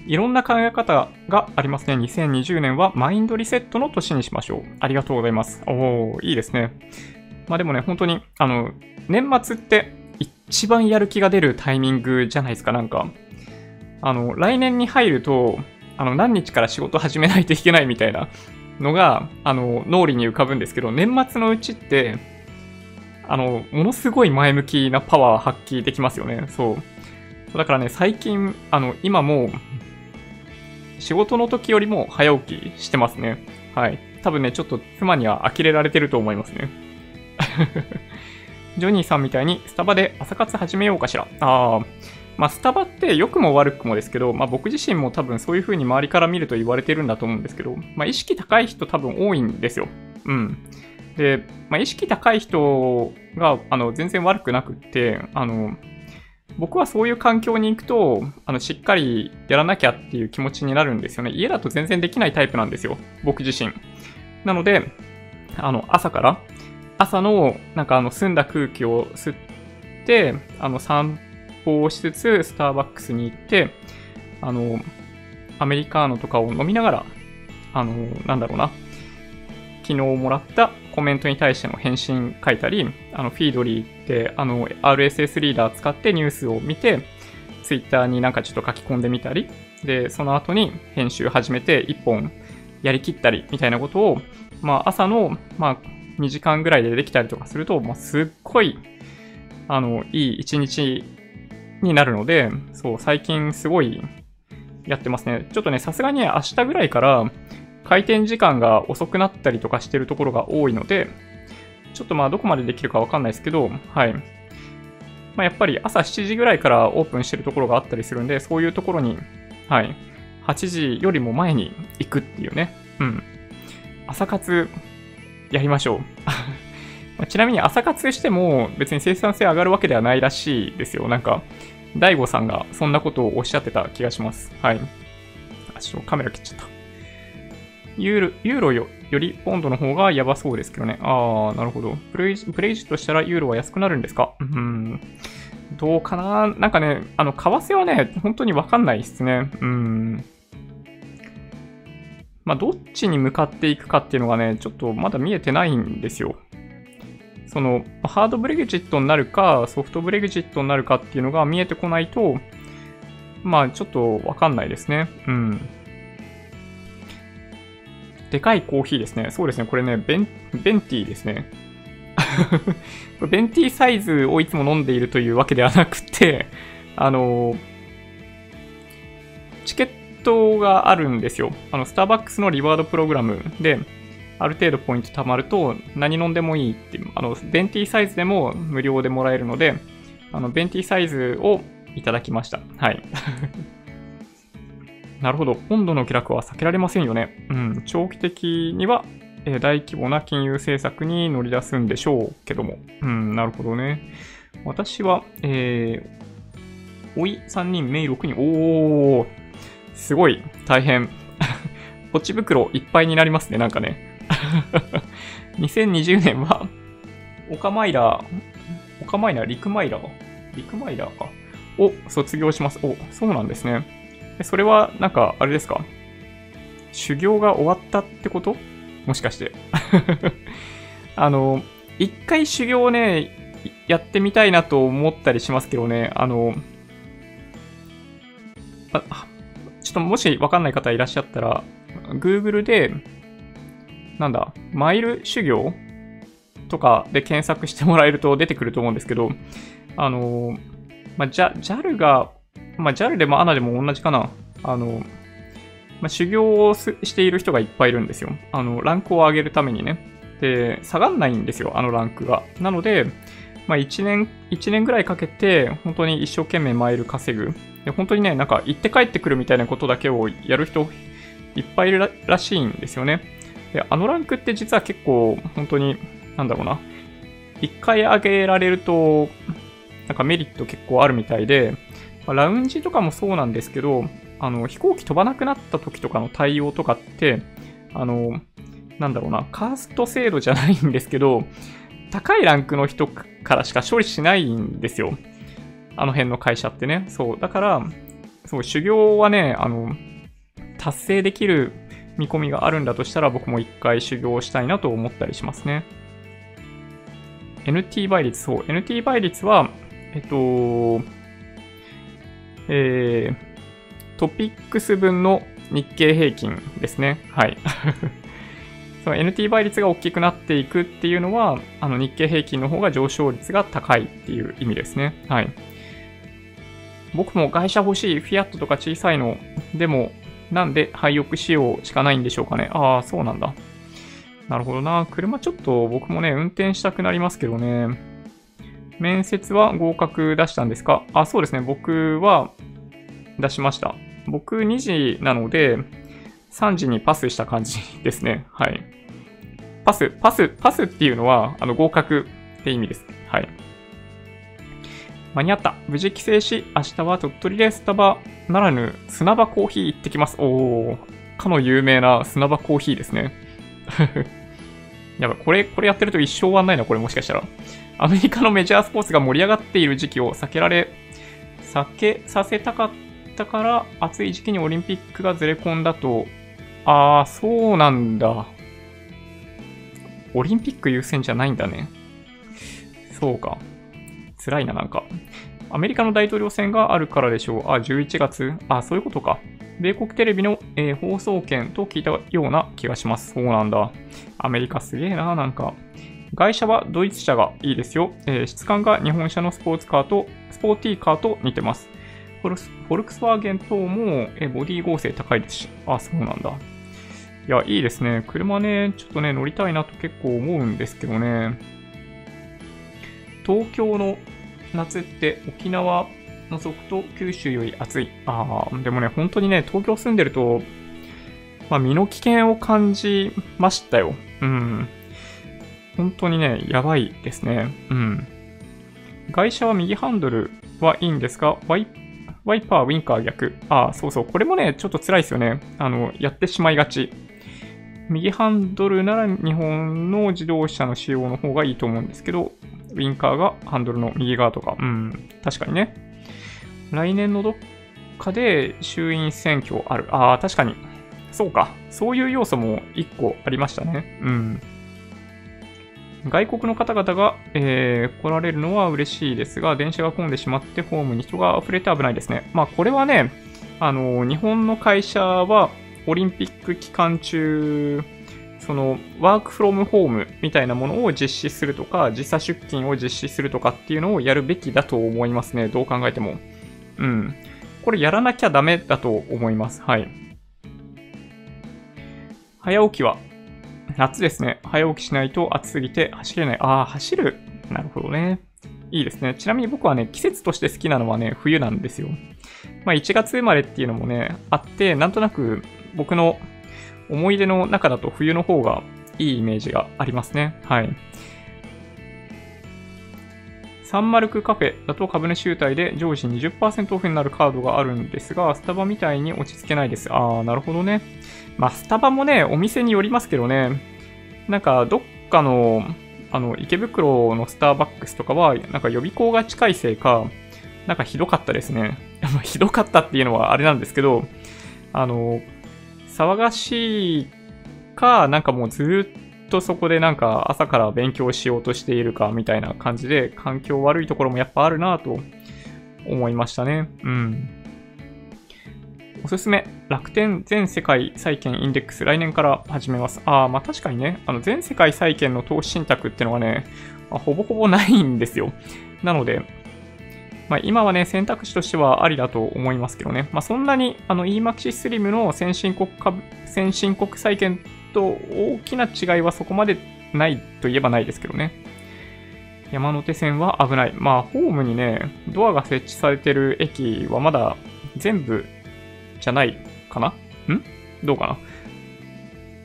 いろんな考え方がありますね。2020年はマインドリセットの年にしましょう。ありがとうございます。おー、いいですね。まあでもね、本当に、あの、年末って一番やる気が出るタイミングじゃないですか、なんか。あの、来年に入ると、あの、何日から仕事始めないといけないみたいなのが、あの、脳裏に浮かぶんですけど、年末のうちって、あの、ものすごい前向きなパワー発揮できますよね。そう。だからね、最近、あの、今も仕事の時よりも早起きしてますね。はい。多分ね、ちょっと妻には呆れられてると思いますね。ジョニーさんみたいにスタバで朝活始めようかしら。ああ。まあ、スタバって良くも悪くもですけど、まあ、僕自身も多分そういう風に周りから見ると言われてるんだと思うんですけど、まあ、意識高い人多分多いんですよ。うん。で、まあ、意識高い人があの全然悪くなくって、あの、僕はそういう環境に行くと、あの、しっかりやらなきゃっていう気持ちになるんですよね。家だと全然できないタイプなんですよ。僕自身。なので、あの、朝から朝の、なんかあの、澄んだ空気を吸って、あの、散歩をしつつ、スターバックスに行って、あの、アメリカーノとかを飲みながら、あの、なんだろうな、昨日もらったコメントに対しての返信書いたり、あの、フィードリーって、あの、RSS リーダー使ってニュースを見て、ツイッターになんかちょっと書き込んでみたり、で、その後に編集始めて1本やりきったりみたいなことを、まあ朝の、まあ2時間ぐらいでできたりとかすると、まあ、すっごい、あの、いい一日になるので、そう、最近すごいやってますね。ちょっとね、さすがに明日ぐらいから回転時間が遅くなったりとかしてるところが多いので、ちょっとまあどこまでできるかわかんないですけど、はい。まあやっぱり朝7時ぐらいからオープンしてるところがあったりするんで、そういうところに、はい。8時よりも前に行くっていうね。うん。朝活やりましょう。ちなみに朝活しても別に生産性上がるわけではないらしいですよ。なんか、大悟さんがそんなことをおっしゃってた気がします。はい。あ、ちょっとカメラ切っちゃった。ユーロユーロよよりポンドの方がやばそうですけどね。ああ、なるほど。プレイプレイジとしたらユーロは安くなるんですか？うん。どうかな？なんかね、あの、為替はね、本当にわかんないっすね。うん。まあ、どっちに向かっていくかっていうのがね、ちょっとまだ見えてないんですよ。その、ハードブレグジットになるか、ソフトブレグジットになるかっていうのが見えてこないと、まあ、ちょっとわかんないですね。うん。でかいコーヒーですね。そうですね。これね、ベン、ベンティーですね。ベンティーサイズをいつも飲んでいるというわけではなくて、あの、チケットがあるんですよ。あの、スターバックスのリワードプログラムで、ある程度ポイント貯まると何飲んでもいいっていう、あの、ベンティサイズでも無料でもらえるので、あの、ベンティサイズをいただきました。はい。なるほど。温度の下落は避けられませんよね。うん。長期的には、え、大規模な金融政策に乗り出すんでしょうけども。うん、なるほどね。私は、えー、おい3人、メイ6人。おー、すごい大変。ポチ袋いっぱいになりますね、なんかね。2020年は、オカマイラー、オカマイラー、リクマイラー、リクマイラーか。を卒業します。お、そうなんですね。それは、なんか、あれですか？修行が終わったってこと？もしかして。あの、一回修行ね、やってみたいなと思ったりしますけどね、あの、あちょっともしわかんない方いらっしゃったら、Google で、なんだ、マイル修行？とかで検索してもらえると出てくると思うんですけど、あの、まあ、JAL が、まあ、JAL でも ANA でも同じかな？あの、まあ、修行をしている人がいっぱいいるんですよ。あの、ランクを上げるためにね。で、下がんないんですよ、あのランクが。なので、まあ、1年、1年ぐらいかけて、本当に一生懸命マイル稼ぐ。で、本当にね、なんか行って帰ってくるみたいなことだけをやる人いっぱいいるらしいんですよね。で、あのランクって実は結構、本当に、なんだろうな。一回上げられると、なんかメリット結構あるみたいで、ま、ラウンジとかもそうなんですけど、あの、飛行機飛ばなくなった時とかの対応とかって、あの、なんだろうな、カースト制度じゃないんですけど、高いランクの人からしか処理しないんですよ。あの辺の会社ってね。そう。だから、そう、修行はね、あの、達成できる見込みがあるんだとしたら僕も一回修行したいなと思ったりしますね。NT 倍率、そう。NT 倍率は、えっと、えー、トピックス分の日経平均ですね。はい。その NT 倍率が大きくなっていくっていうのは、あの日経平均の方が上昇率が高いっていう意味ですね。はい。僕も会社欲しい、フィアットとか小さいの、でも、なんで廃屋仕様しかないんでしょうかね。ああ、そうなんだ。なるほどな。車ちょっと僕もね、運転したくなりますけどね。面接は合格出したんですか？あ、そうですね。僕は出しました。僕2時なので、3時にパスした感じですね。はい。パス、パス、パスっていうのは、あの、合格って意味です。はい。間に合った。無事帰省し、明日は鳥取でスタバならぬ砂場コーヒー行ってきます。おー、かの有名な砂場コーヒーですね。やばい、これ、これやってると一生終わんないな、これもしかしたら。アメリカのメジャースポーツが盛り上がっている時期を避けられ、避けさせたかったから、暑い時期にオリンピックがずれ込んだとああ、そうなんだ。オリンピック優先じゃないんだね。そうか。辛いな、なんか。アメリカの大統領選があるからでしょう。あ、11月。あ、そういうことか。米国テレビの、えー、放送権と聞いたような気がします。そうなんだ。アメリカすげえな、なんか。外車はドイツ車がいいですよ。えー、質感が日本車のスポーツカーと、スポーティーカーと似てます。フォルクスワーゲン等も、えー、ボディ合成高いですし。あ、そうなんだ。いや、いいですね。車ね、ちょっとね、乗りたいなと結構思うんですけどね。東京の夏って沖縄除くと九州より暑い。ああ、でもね、本当にね、東京住んでると、まあ、身の危険を感じましたよ。うん。本当にね、やばいですね。うん。外車は右ハンドルはいいんですが、ワイワイパー、ウィンカー逆。ああ、そうそう。これもね、ちょっと辛いですよね。あの、やってしまいがち。右ハンドルなら日本の自動車の仕様の方がいいと思うんですけど、ウィンカーがハンドルの右側とか、うん、確かにね。来年のどっかで衆院選挙ある。ああ、確かに。そうか。そういう要素も1個ありましたね。うん。外国の方々が、えー、来られるのは嬉しいですが、電車が混んでしまってホームに人が溢れて危ないですね。まあ、これはね、あの、日本の会社は、オリンピック期間中、そのワークフロムホームみたいなものを実施するとか、時差出勤を実施するとかっていうのをやるべきだと思いますね。どう考えても。うん。これやらなきゃダメだと思います。はい。早起きは夏ですね。早起きしないと暑すぎて走れない。ああ、走る。なるほどね。いいですね。ちなみに僕はね、季節として好きなのはね、冬なんですよ。まあ1月生まれっていうのもね、あって、なんとなく僕の思い出の中だと冬の方がいいイメージがありますね。はい。サンマルクカフェだと株主優待で上司20%オフになるカードがあるんですが、スタバみたいに落ち着けないです。あー、なるほどね。まあ、スタバもね、お店によりますけどね、なんか、どっかの、あの、池袋のスターバックスとかは、なんか予備校が近いせいか、なんかひどかったですね。ひどかったっていうのはあれなんですけど、あの、騒がしいか、なんかもうずっとそこでなんか朝から勉強しようとしているかみたいな感じで、環境悪いところもやっぱあるなと思いましたね。うん。おすすめ、楽天全世界債券インデックス、来年から始めます。ああ、まあ確かにね、あの全世界債券の投資信託ってのはね、ほぼほぼないんですよ。なので、まあ、今はね、選択肢としてはありだと思いますけどね。まあ、そんなに、あの、EMAXI Slim の先進国株、先進国債券と大きな違いはそこまでないといえばないですけどね。山手線は危ない。まあ、ホームにね、ドアが設置されてる駅はまだ全部じゃないかな？ん？どうかな？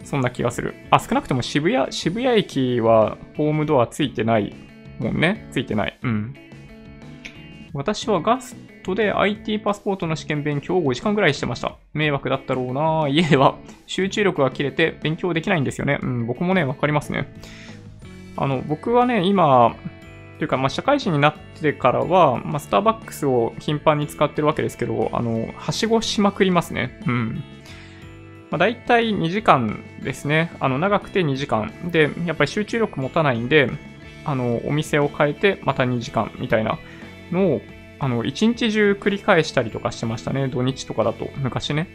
そんな気がする。あ、少なくとも渋谷、渋谷駅はホームドアついてないもんね。ついてない。うん。私はガストで IT パスポートの試験勉強を5時間ぐらいしてました。迷惑だったろうな家では集中力が切れて勉強できないんですよね。うん、僕もね、わかりますね。あの、僕はね、今、というか、まあ、社会人になってからは、まあ、スターバックスを頻繁に使ってるわけですけど、あの、はしごしまくりますね。うん。まあ、大体2時間ですね。あの、長くて2時間。で、やっぱり集中力持たないんで、あの、お店を変えてまた2時間みたいなの、あの、一日中繰り返したりとかしてましたね。土日とかだと、昔ね。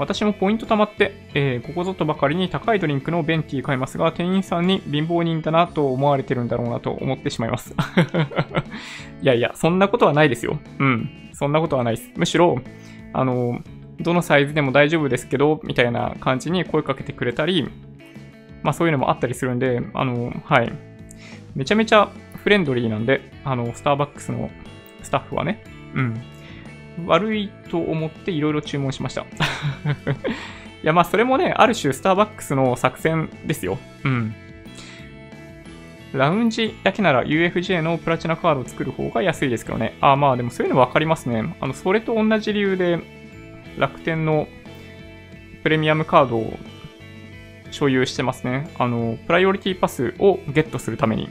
私もポイント貯まって、えー、ここぞとばかりに高いドリンクのベンティー買いますが、店員さんに貧乏人だなと思われてるんだろうなと思ってしまいます。いやいや、そんなことはないですよ。うん。そんなことはないです。むしろ、あの、どのサイズでも大丈夫ですけど、みたいな感じに声かけてくれたり、まあそういうのもあったりするんで、あの、はい。めちゃめちゃフレンドリーなんで、あの、スターバックスのスタッフはね、うん。悪いと思っていろいろ注文しました。いや、まあそれもね、ある種スターバックスの作戦ですよ。うん。ラウンジだけなら UFJ のプラチナカードを作る方が安いですけどね。ああ、まあでもそういうの分かりますね。あの、それと同じ理由で楽天のプレミアムカードを所有してますね。あの、プライオリティパスをゲットするために。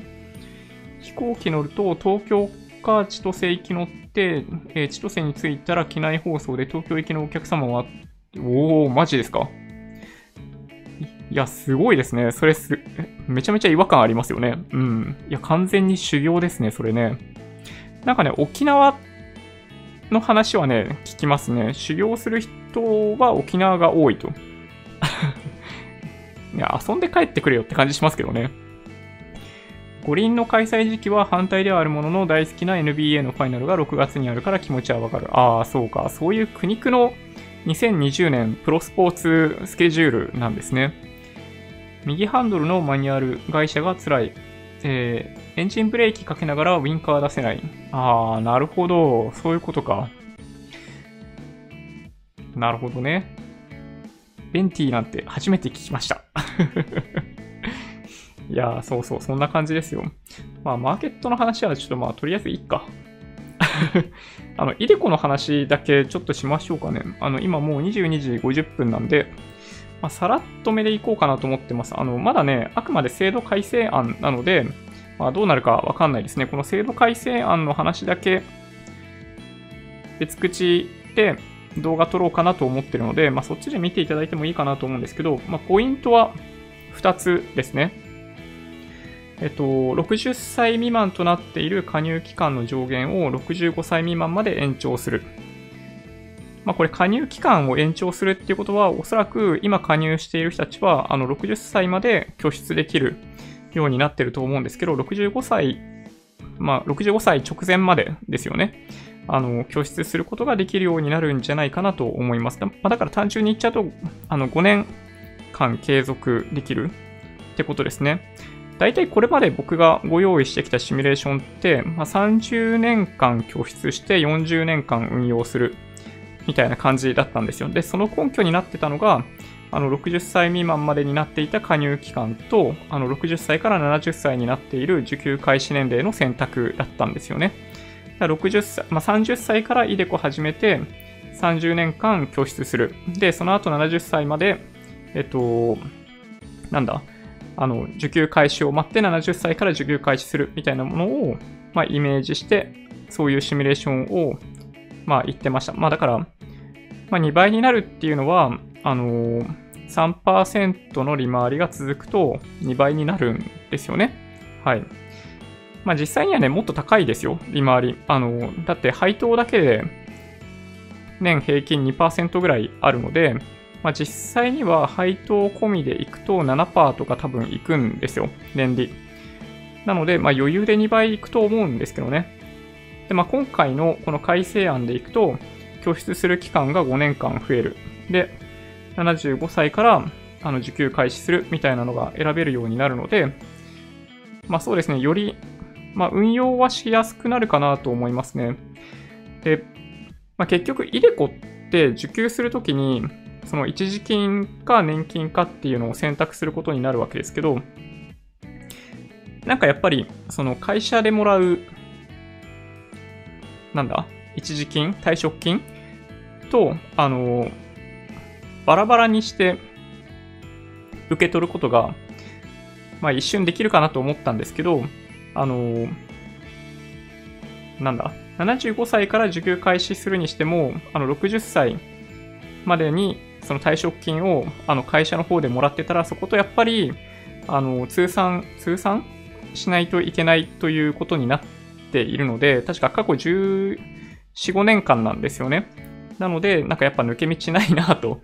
行機乗ると東京か千歳行き乗って、えー、千歳に着いたら機内放送で東京行きのお客様は、おー、マジですか？いや、すごいですね。それす、めちゃめちゃ違和感ありますよね。うん。いや、完全に修行ですね、それね。なんかね、沖縄の話はね、聞きますね。修行する人は沖縄が多いと。いや、遊んで帰ってくれよって感じしますけどね。五輪の開催時期は反対ではあるものの大好きな NBA のファイナルが6月にあるから気持ちはわかる。ああ、そうか。そういう苦肉の2020年プロスポーツスケジュールなんですね。右ハンドルのマニュアル、会社が辛い。えー、エンジンブレーキかけながらウィンカー出せない。ああ、なるほど。そういうことか。なるほどね。ベンティなんて初めて聞きました。いや、そうそう、そんな感じですよ。まあ、マーケットの話はちょっとまあ、とりあえずいいか。あの、イデコの話だけちょっとしましょうかね。あの、今もう22時50分なんで、まあ、さらっと目でいこうかなと思ってます。あの、まだね、あくまで制度改正案なので、まあ、どうなるかわかんないですね。この制度改正案の話だけ別口で動画撮ろうかなと思ってるので、まあ、そっちで見ていただいてもいいかなと思うんですけど、まあ、ポイントは2つですね。えっと、60歳未満となっている加入期間の上限を65歳未満まで延長する。まあ、これ加入期間を延長するっていうことは、おそらく今加入している人たちは、あの、60歳まで拠出できるようになってると思うんですけど、65歳、まあ、65歳直前までですよね。あの、拠出することができるようになるんじゃないかなと思います。ま、だから単純に言っちゃうと、あの、5年間継続できるってことですね。大体これまで僕がご用意してきたシミュレーションって、まあ、30年間拠出して40年間運用するみたいな感じだったんですよ。で、その根拠になってたのが、あの60歳未満までになっていた加入期間と、あの60歳から70歳になっている受給開始年齢の選択だったんですよね。60歳、まあ、30歳からイデコ始めて、30年間拠出する。で、その後70歳まで、えっと、なんだ、あの、受給開始を待って70歳から受給開始するみたいなものを、まあ、イメージして、そういうシミュレーションを、まあ、言ってました。まあ、だから、まあ、2倍になるっていうのは、あの、3%の利回りが続くと2倍になるんですよね。はい。まあ、実際にはね、もっと高いですよ、利回り。あの、だって配当だけで年平均2%ぐらいあるので、まあ、実際には配当込みでいくと7%とか多分いくんですよ、年利。なので、まあ、余裕で2倍いくと思うんですけどね。で、まあ、今回のこの改正案でいくと、拠出する期間が5年間増える。で、75歳からあの受給開始するみたいなのが選べるようになるので、まあそうですね、より、まあ、運用はしやすくなるかなと思いますね。で、まあ、結局、イデコって受給するときに、その一時金か年金かっていうのを選択することになるわけですけど、なんかやっぱり、その会社でもらう、なんだ一時金退職金？と、あの、バラバラにして受け取ることが、まあ一瞬できるかなと思ったんですけど、あの、なんだ、75歳から受給開始するにしても、あの60歳までにその退職金をあの会社の方でもらってたら、そことやっぱり、あの、通算、通算しないといけないということになっているので、確か過去14、5年間なんですよね。なので、なんかやっぱ抜け道ないなと、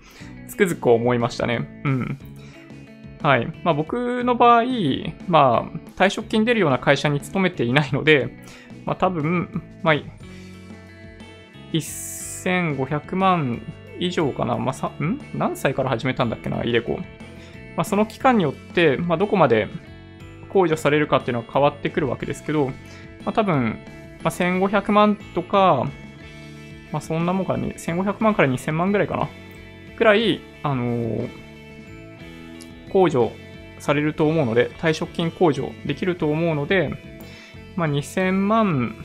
つくづく思いましたね。うん。はい。まあ僕の場合、まあ退職金出るような会社に勤めていないので、まあ多分、まあ、1500万以上かな。まあさ、ん？何歳から始めたんだっけな、イデコ。まあその期間によって、まあどこまで控除されるかっていうのは変わってくるわけですけど、まあ多分、まあ、1500万とか、まあそんなもんからね、1500万から2000万ぐらいかな。くらい、あのー控除されると思うので、退職金控除できると思うので、まあ、2000万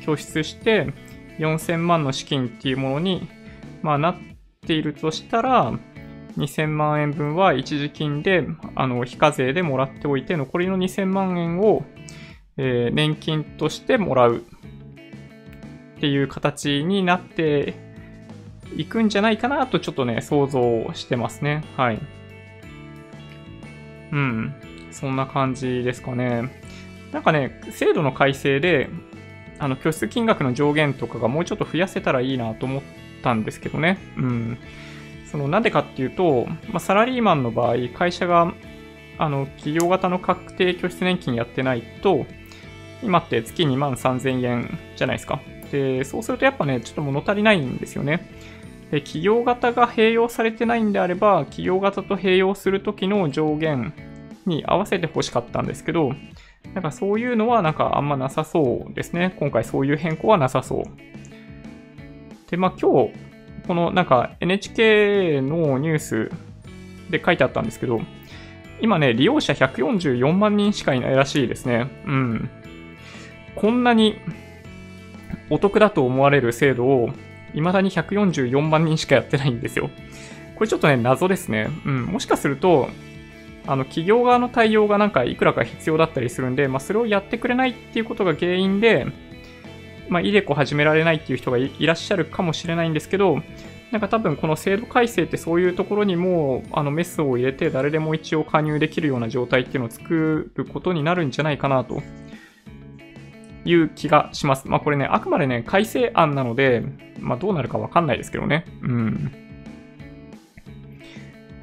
拠出して4000万の資金っていうものに、まあ、なっているとしたら、2000万円分は一時金で、あの、非課税でもらっておいて、残りの2000万円を、えー、年金としてもらうっていう形になっていくんじゃないかなとちょっとね、想像してますね。はい。うん。そんな感じですかね。なんかね、制度の改正で、あの、拠出金額の上限とかがもうちょっと増やせたらいいなと思ってたんですけどね。うん。その、なんでかっていうと、まあ、サラリーマンの場合、会社が、あの、企業型の確定拠出年金やってないと、今って月2万3000円じゃないですか。で、そうするとやっぱね、ちょっと物足りないんですよね。で、企業型が併用されてないんであれば、企業型と併用するときの上限に合わせて欲しかったんですけど、なんかそういうのはなんかあんまなさそうですね。今回そういう変更はなさそう。で、まあ今日、このなんか NHK のニュースで書いてあったんですけど、今ね、利用者144万人しかいないらしいですね。うん。こんなにお得だと思われる制度を、未だに144万人しかやってないんですよ。これちょっとね、謎ですね。うん。もしかすると、あの、企業側の対応がなんかいくらか必要だったりするんで、まあ、それをやってくれないっていうことが原因で、まあ、イデコ始められないっていう人がいらっしゃるかもしれないんですけど、なんか多分この制度改正ってそういうところにもあのメスを入れて誰でも一応加入できるような状態っていうのを作ることになるんじゃないかなという気がします。まあこれね、あくまでね、改正案なので、まあどうなるかわかんないですけどね。うん。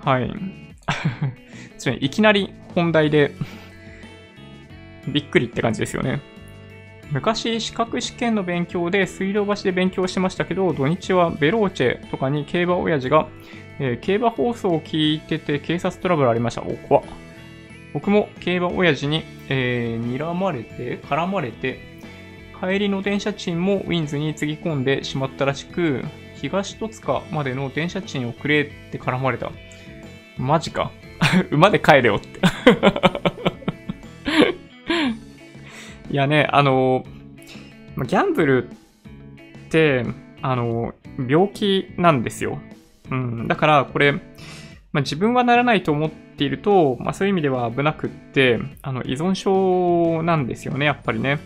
はい。ちょいきなり本題でびっくりって感じですよね。昔、資格試験の勉強で水道橋で勉強してましたけど、土日はベローチェとかに競馬親父が、えー、競馬放送を聞いてて警察トラブルありました。お、怖っ。僕も競馬親父に、えー、睨まれて、絡まれて、帰りの電車賃もウィンズにつぎ込んでしまったらしく、東戸塚までの電車賃をくれって絡まれた。マジか。馬で帰れよっていやね、あの、ギャンブルって、あの、病気なんですよ。うん。だから、これ、まあ、自分はならないと思っていると、まあ、そういう意味では危なくって、あの、依存症なんですよね、やっぱりね。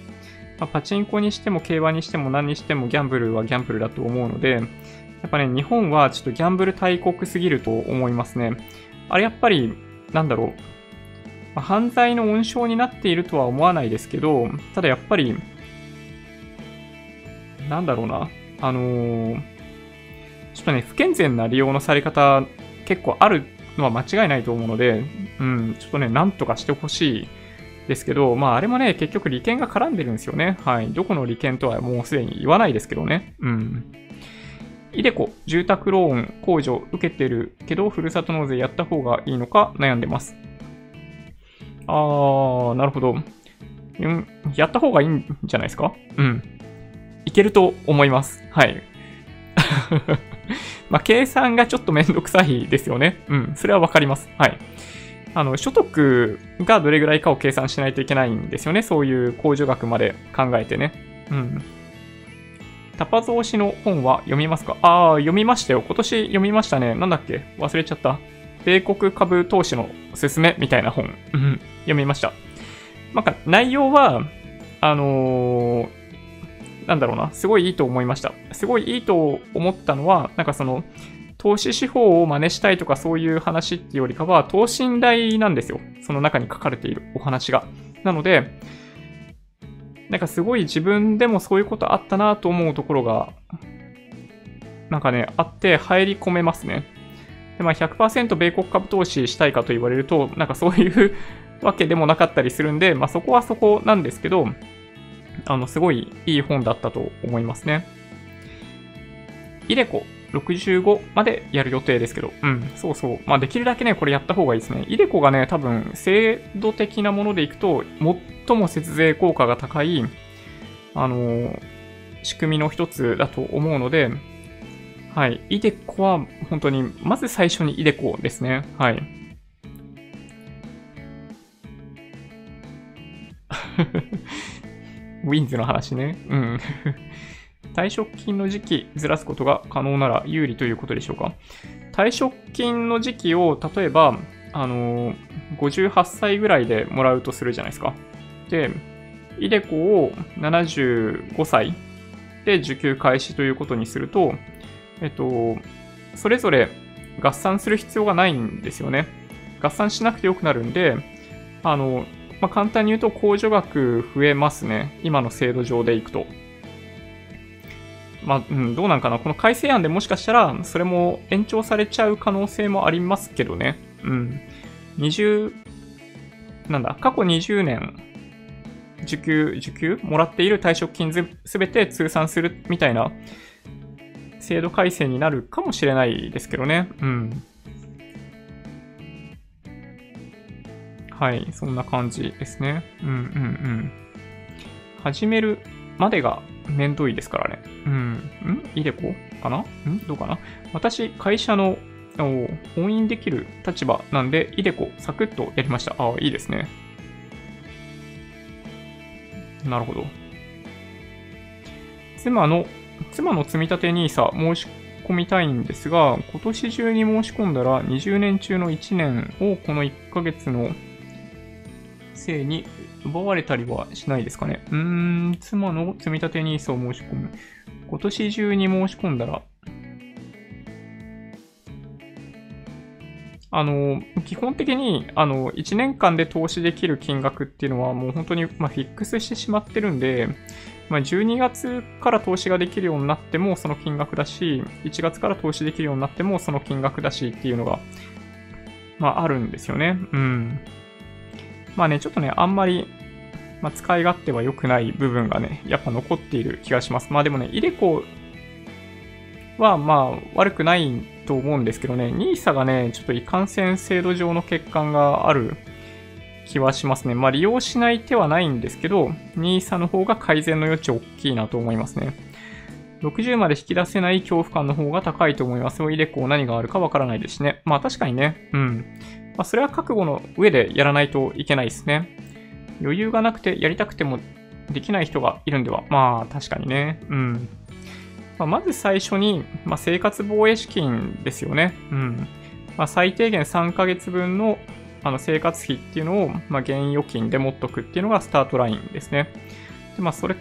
まあ、パチンコにしても競馬にしても何にしてもギャンブルはギャンブルだと思うので、やっぱね、日本はちょっとギャンブル大国すぎると思いますね。あれやっぱり、なんだろう。まあ、犯罪の温床になっているとは思わないですけど、ただやっぱり、なんだろうな。あのー、ちょっとね、不健全な利用のされ方結構あるのは間違いないと思うので、うん、ちょっとね、なんとかしてほしいですけど、まああれもね、結局利権が絡んでるんですよね。はい。どこの利権とはもうすでに言わないですけどね。うん。イデコ、住宅ローン控除受けてるけど、ふるさと納税やった方がいいのか悩んでます。あー、なるほど。やった方がいいんじゃないですか？うん。いけると思います。はい。まあ、計算がちょっとめんどくさいですよね。うん。それはわかります。はい。あの、所得がどれぐらいかを計算しないといけないんですよね。そういう控除額まで考えてね。うん。タパゾウシの本は読みますか？ああ、読みましたよ。今年読みましたね。なんだっけ？忘れちゃった。米国株投資のすすめみたいな本。うん。読みました。なんか内容は、あのー、なんだろうな、すごいいいと思いました。すごいいいと思ったのは、なんかその、投資手法を真似したいとかそういう話っていうよりかは、等身大なんですよ。その中に書かれているお話が。なので、なんかすごい自分でもそういうことあったなと思うところが、なんかね、あって入り込めますね。で、まあ100%米国株投資したいかと言われると、なんかそういうわけでもなかったりするんで、まあそこはそこなんですけど、あの、すごいいい本だったと思いますね。イデコ65までやる予定ですけど、うん、そうそう。まあ、できるだけね、これやった方がいいですね。イデコがね、多分、制度的なものでいくと、最も節税効果が高い、あのー、仕組みの一つだと思うので、はい。イデコは、本当に、まず最初にイデコですね。はい。ウィンズの話ね。うん。退職金の時期ずらすことが可能なら有利ということでしょうか退職金の時期を例えば、あのー、58歳ぐらいでもらうとするじゃないですか。で、イデコを75歳で受給開始ということにすると、えっと、それぞれ合算する必要がないんですよね。合算しなくてよくなるんで、あの、まあ、簡単に言うと控除額増えますね。今の制度上でいくと。まあ、うん、どうなんかな。この改正案でもしかしたら、それも延長されちゃう可能性もありますけどね。うん。20、なんだ、過去20年、受給、受給？もらっている退職金すべて通算するみたいな制度改正になるかもしれないですけどね。うん。はい、そんな感じですね。うんうんうん。始めるまでがめんどいですからね。うん。ん？イデコかな？ん？どうかな？私、会社の婚姻できる立場なんで、イデコサクッとやりました。ああ、いいですね。なるほど。妻の、妻の積立 NISA 申し込みたいんですが、今年中に申し込んだら20年中の1年をこの1ヶ月のせいに奪われたりはしないですかね。うーん、妻の積立 NISA を申し込む。今年中に申し込んだら、あの、基本的に、あの、1年間で投資できる金額っていうのはもう本当に、まあ、フィックスしてしまってるんで、まあ、12月から投資ができるようになってもその金額だし、1月から投資できるようになってもその金額だしっていうのが、まあ、あるんですよね。うん。まあね、ちょっとね、あんまり、まあ、使い勝手は良くない部分がね、やっぱ残っている気がします。まあでもね、イデコはまあ悪くないと思うんですけどね、NISA がね、ちょっといかんせん制度上の欠陥がある気はしますね。まあ利用しない手はないんですけど、NISA の方が改善の余地大きいなと思いますね。60まで引き出せない恐怖感の方が高いと思います。イデコ何があるかわからないですしね。まあ確かにね、うん。まあ、それは覚悟の上でやらないといけないですね。余裕がなくてやりたくてもできない人がいるんでは。まあ、確かにね。うん。まあ、まず最初に、まあ、生活防衛資金ですよね。うん。まあ、最低限3ヶ月分のあの生活費っていうのを、まあ、現預金で持っとくっていうのがスタートラインですね。で、まあ、それ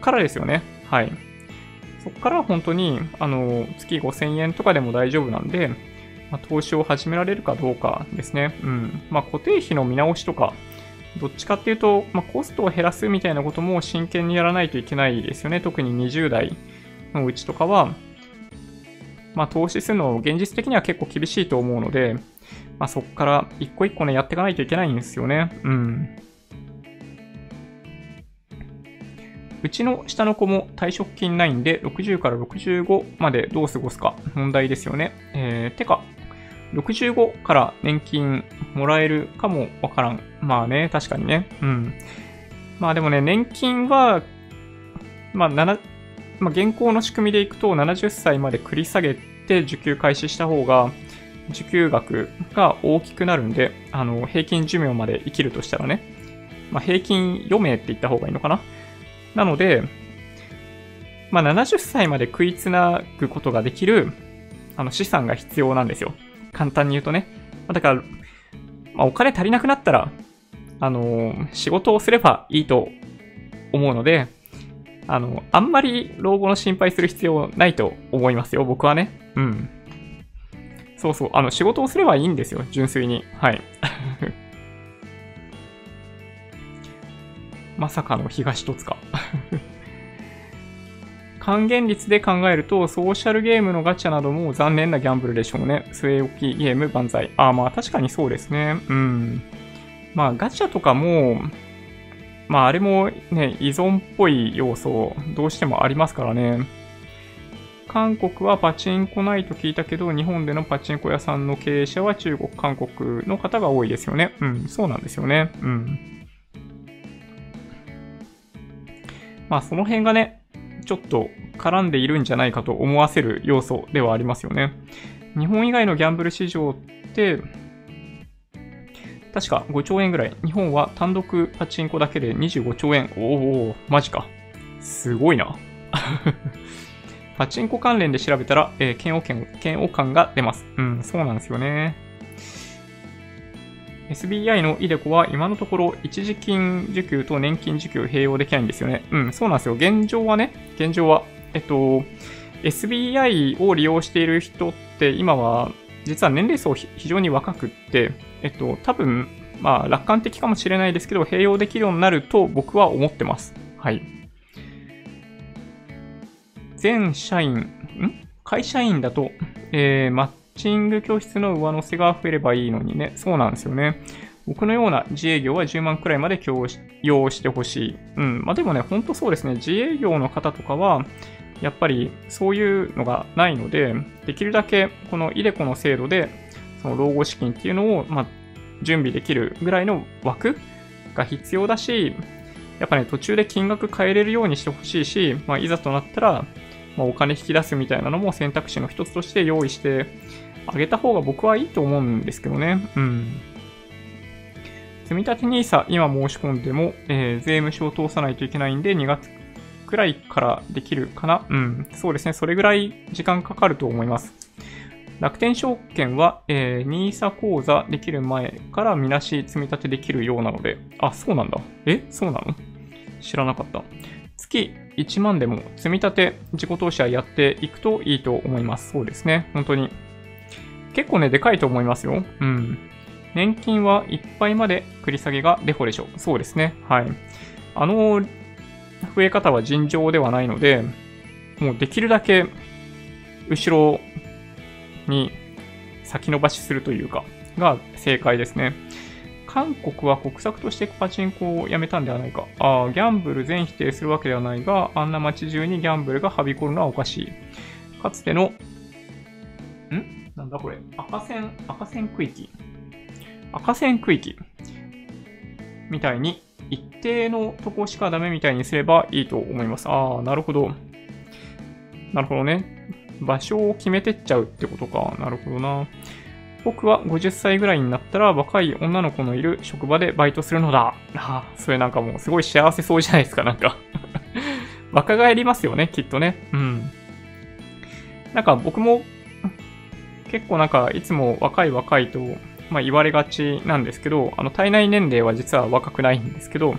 からですよね。はい。そこから本当に、あの、月5000円とかでも大丈夫なんで、まあ、投資を始められるかどうかですね。うん。まあ、固定費の見直しとか、どっちかっていうと、まあ、コストを減らすみたいなことも真剣にやらないといけないですよね。特に20代のうちとかは、まあ、投資するの現実的には結構厳しいと思うので、まあ、そこから一個一個ね、やっていかないといけないんですよね。うん。うちの下の子も退職金ないんで、60から65までどう過ごすか問題ですよね。えー、てか、65から年金もらえるかもわからん。まあね、確かにね。うん。まあでもね、年金は、まあ7、まあ、現行の仕組みでいくと70歳まで繰り下げて受給開始した方が、受給額が大きくなるんで、あの、平均寿命まで生きるとしたらね、まあ、平均余命って言った方がいいのかななので、まあ、70歳まで食いつなぐことができる、あの、資産が必要なんですよ。簡単に言うとね。だから、まあ、お金足りなくなったら、あのー、仕事をすればいいと思うので、あの、あんまり老後の心配する必要ないと思いますよ、僕はね。うん。そうそう、あの、仕事をすればいいんですよ、純粋に。はい。まさかの東戸塚。還元率で考えると、ソーシャルゲームのガチャなども残念なギャンブルでしょうね。据え置きゲーム万歳。ああ、まあ確かにそうですね。うん。まあガチャとかも、まああれもね、依存っぽい要素、どうしてもありますからね。韓国はパチンコないと聞いたけど、日本でのパチンコ屋さんの経営者は中国、韓国の方が多いですよね。うん、そうなんですよね。うん。まあその辺がね、ちょっと絡んでいるんじゃないかと思わせる要素ではありますよね。日本以外のギャンブル市場って、確か5兆円ぐらい。日本は単独パチンコだけで25兆円。おお、マジか。すごいな。パチンコ関連で調べたら、えー、嫌悪権、嫌悪感が出ます。うん、そうなんですよね。SBI の iDeCo は今のところ一時金受給と年金受給併用できないんですよね。うん、そうなんですよ。現状はね、現状は、えっと、SBI を利用している人って今は実は年齢層非常に若くって、えっと、多分、まあ楽観的かもしれないですけど、併用できるようになると僕は思ってます。はい。全社員、ん？会社員だと、えー、マッチング教室の上乗せが増えればいいのにね。そうなんですよね。僕のような自営業は10万くらいまで供用してほしい。うん。まあでもね、ほんとそうですね。自営業の方とかは、やっぱりそういうのがないので、できるだけこのイデコの制度で、その老後資金っていうのを、まあ、準備できるぐらいの枠が必要だし、やっぱね、途中で金額変えれるようにしてほしいし、まあ、いざとなったら、まあ、お金引き出すみたいなのも選択肢の一つとして用意してあげた方が僕はいいと思うんですけどね。うん。積立 NISA 今申し込んでも、えー、税務署を通さないといけないんで2月くらいからできるかなうん。そうですね。それぐらい時間かかると思います。楽天証券は、えー、NISA 口座できる前からみなし積み立てできるようなので、あ、そうなんだ。えそうなの？知らなかった。月1万でも積み立て自己投資はやっていくといいと思います。そうですね。本当に。結構ね、でかいと思いますよ。うん。年金はいっぱいまで繰り下げがデフォでしょう。そうですね。はい。あの増え方は尋常ではないので、もうできるだけ後ろに先延ばしするというか、が正解ですね。韓国は国策としてパチンコをやめたんではないか。ああ、ギャンブル全否定するわけではないが、あんな街中にギャンブルがはびこるのはおかしい。かつてのん？なんだこれ。赤線、赤線区域。赤線区域。みたいに、一定のとこしかダメみたいにすればいいと思います。ああ、なるほど。なるほどね。場所を決めてっちゃうってことか。なるほどな。僕は50歳ぐらいになったら若い女の子のいる職場でバイトするのだ。ああ、それなんかもうすごい幸せそうじゃないですか、なんか 若返りますよね、きっとね。うん。なんか僕も結構なんかいつも若い若いと、まあ、言われがちなんですけど、あの体内年齢は実は若くないんですけど、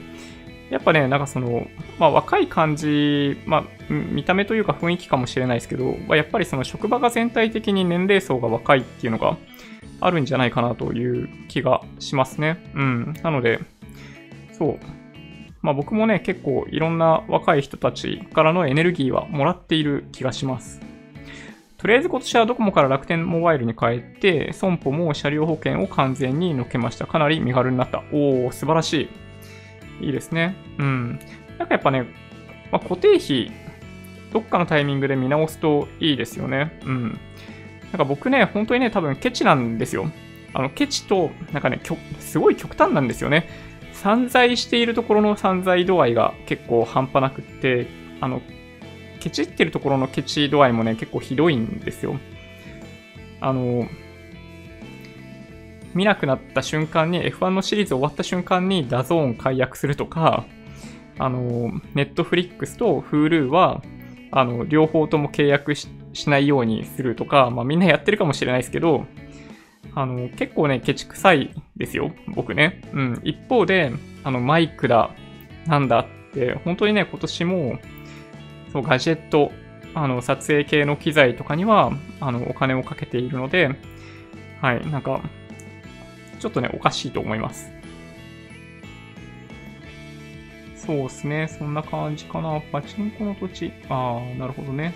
やっぱね、なんかその、まあ、若い感じ、まあ、見た目というか雰囲気かもしれないですけど、まあ、やっぱりその職場が全体的に年齢層が若いっていうのがあるんじゃないかなという気がしますね。うん。なので、そう。まあ僕もね、結構いろんな若い人たちからのエネルギーはもらっている気がします。とりあえず今年はドコモから楽天モバイルに変えて、損保も車両保険を完全に抜けました。かなり身軽になった。おー、素晴らしい。いいですね。うん。なんかやっぱね、まあ、固定費、どっかのタイミングで見直すといいですよね。うん。なんか僕ね、本当にね、多分ケチなんですよ。あの、ケチと、なんかね、すごい極端なんですよね。散財しているところの散財度合いが結構半端なくって、あの、ケチってるところのケチ度合いもね、結構ひどいんですよ。あの、見なくなった瞬間に、F1 のシリーズ終わった瞬間に DAZN 解約するとか、あの、 Netflix と Hulu は、あの、両方とも契約しないようにするとか、まあみんなやってるかもしれないですけど、あの、結構ね、ケチくさいですよ、僕ね。うん。一方で、あの、マイクだ、なんだって、本当にね、今年も、そう、ガジェット、あの、撮影系の機材とかには、あの、お金をかけているので、はい、なんか、ちょっとね、おかしいと思います。そうですね、そんな感じかな。パチンコの土地。ああ、なるほどね。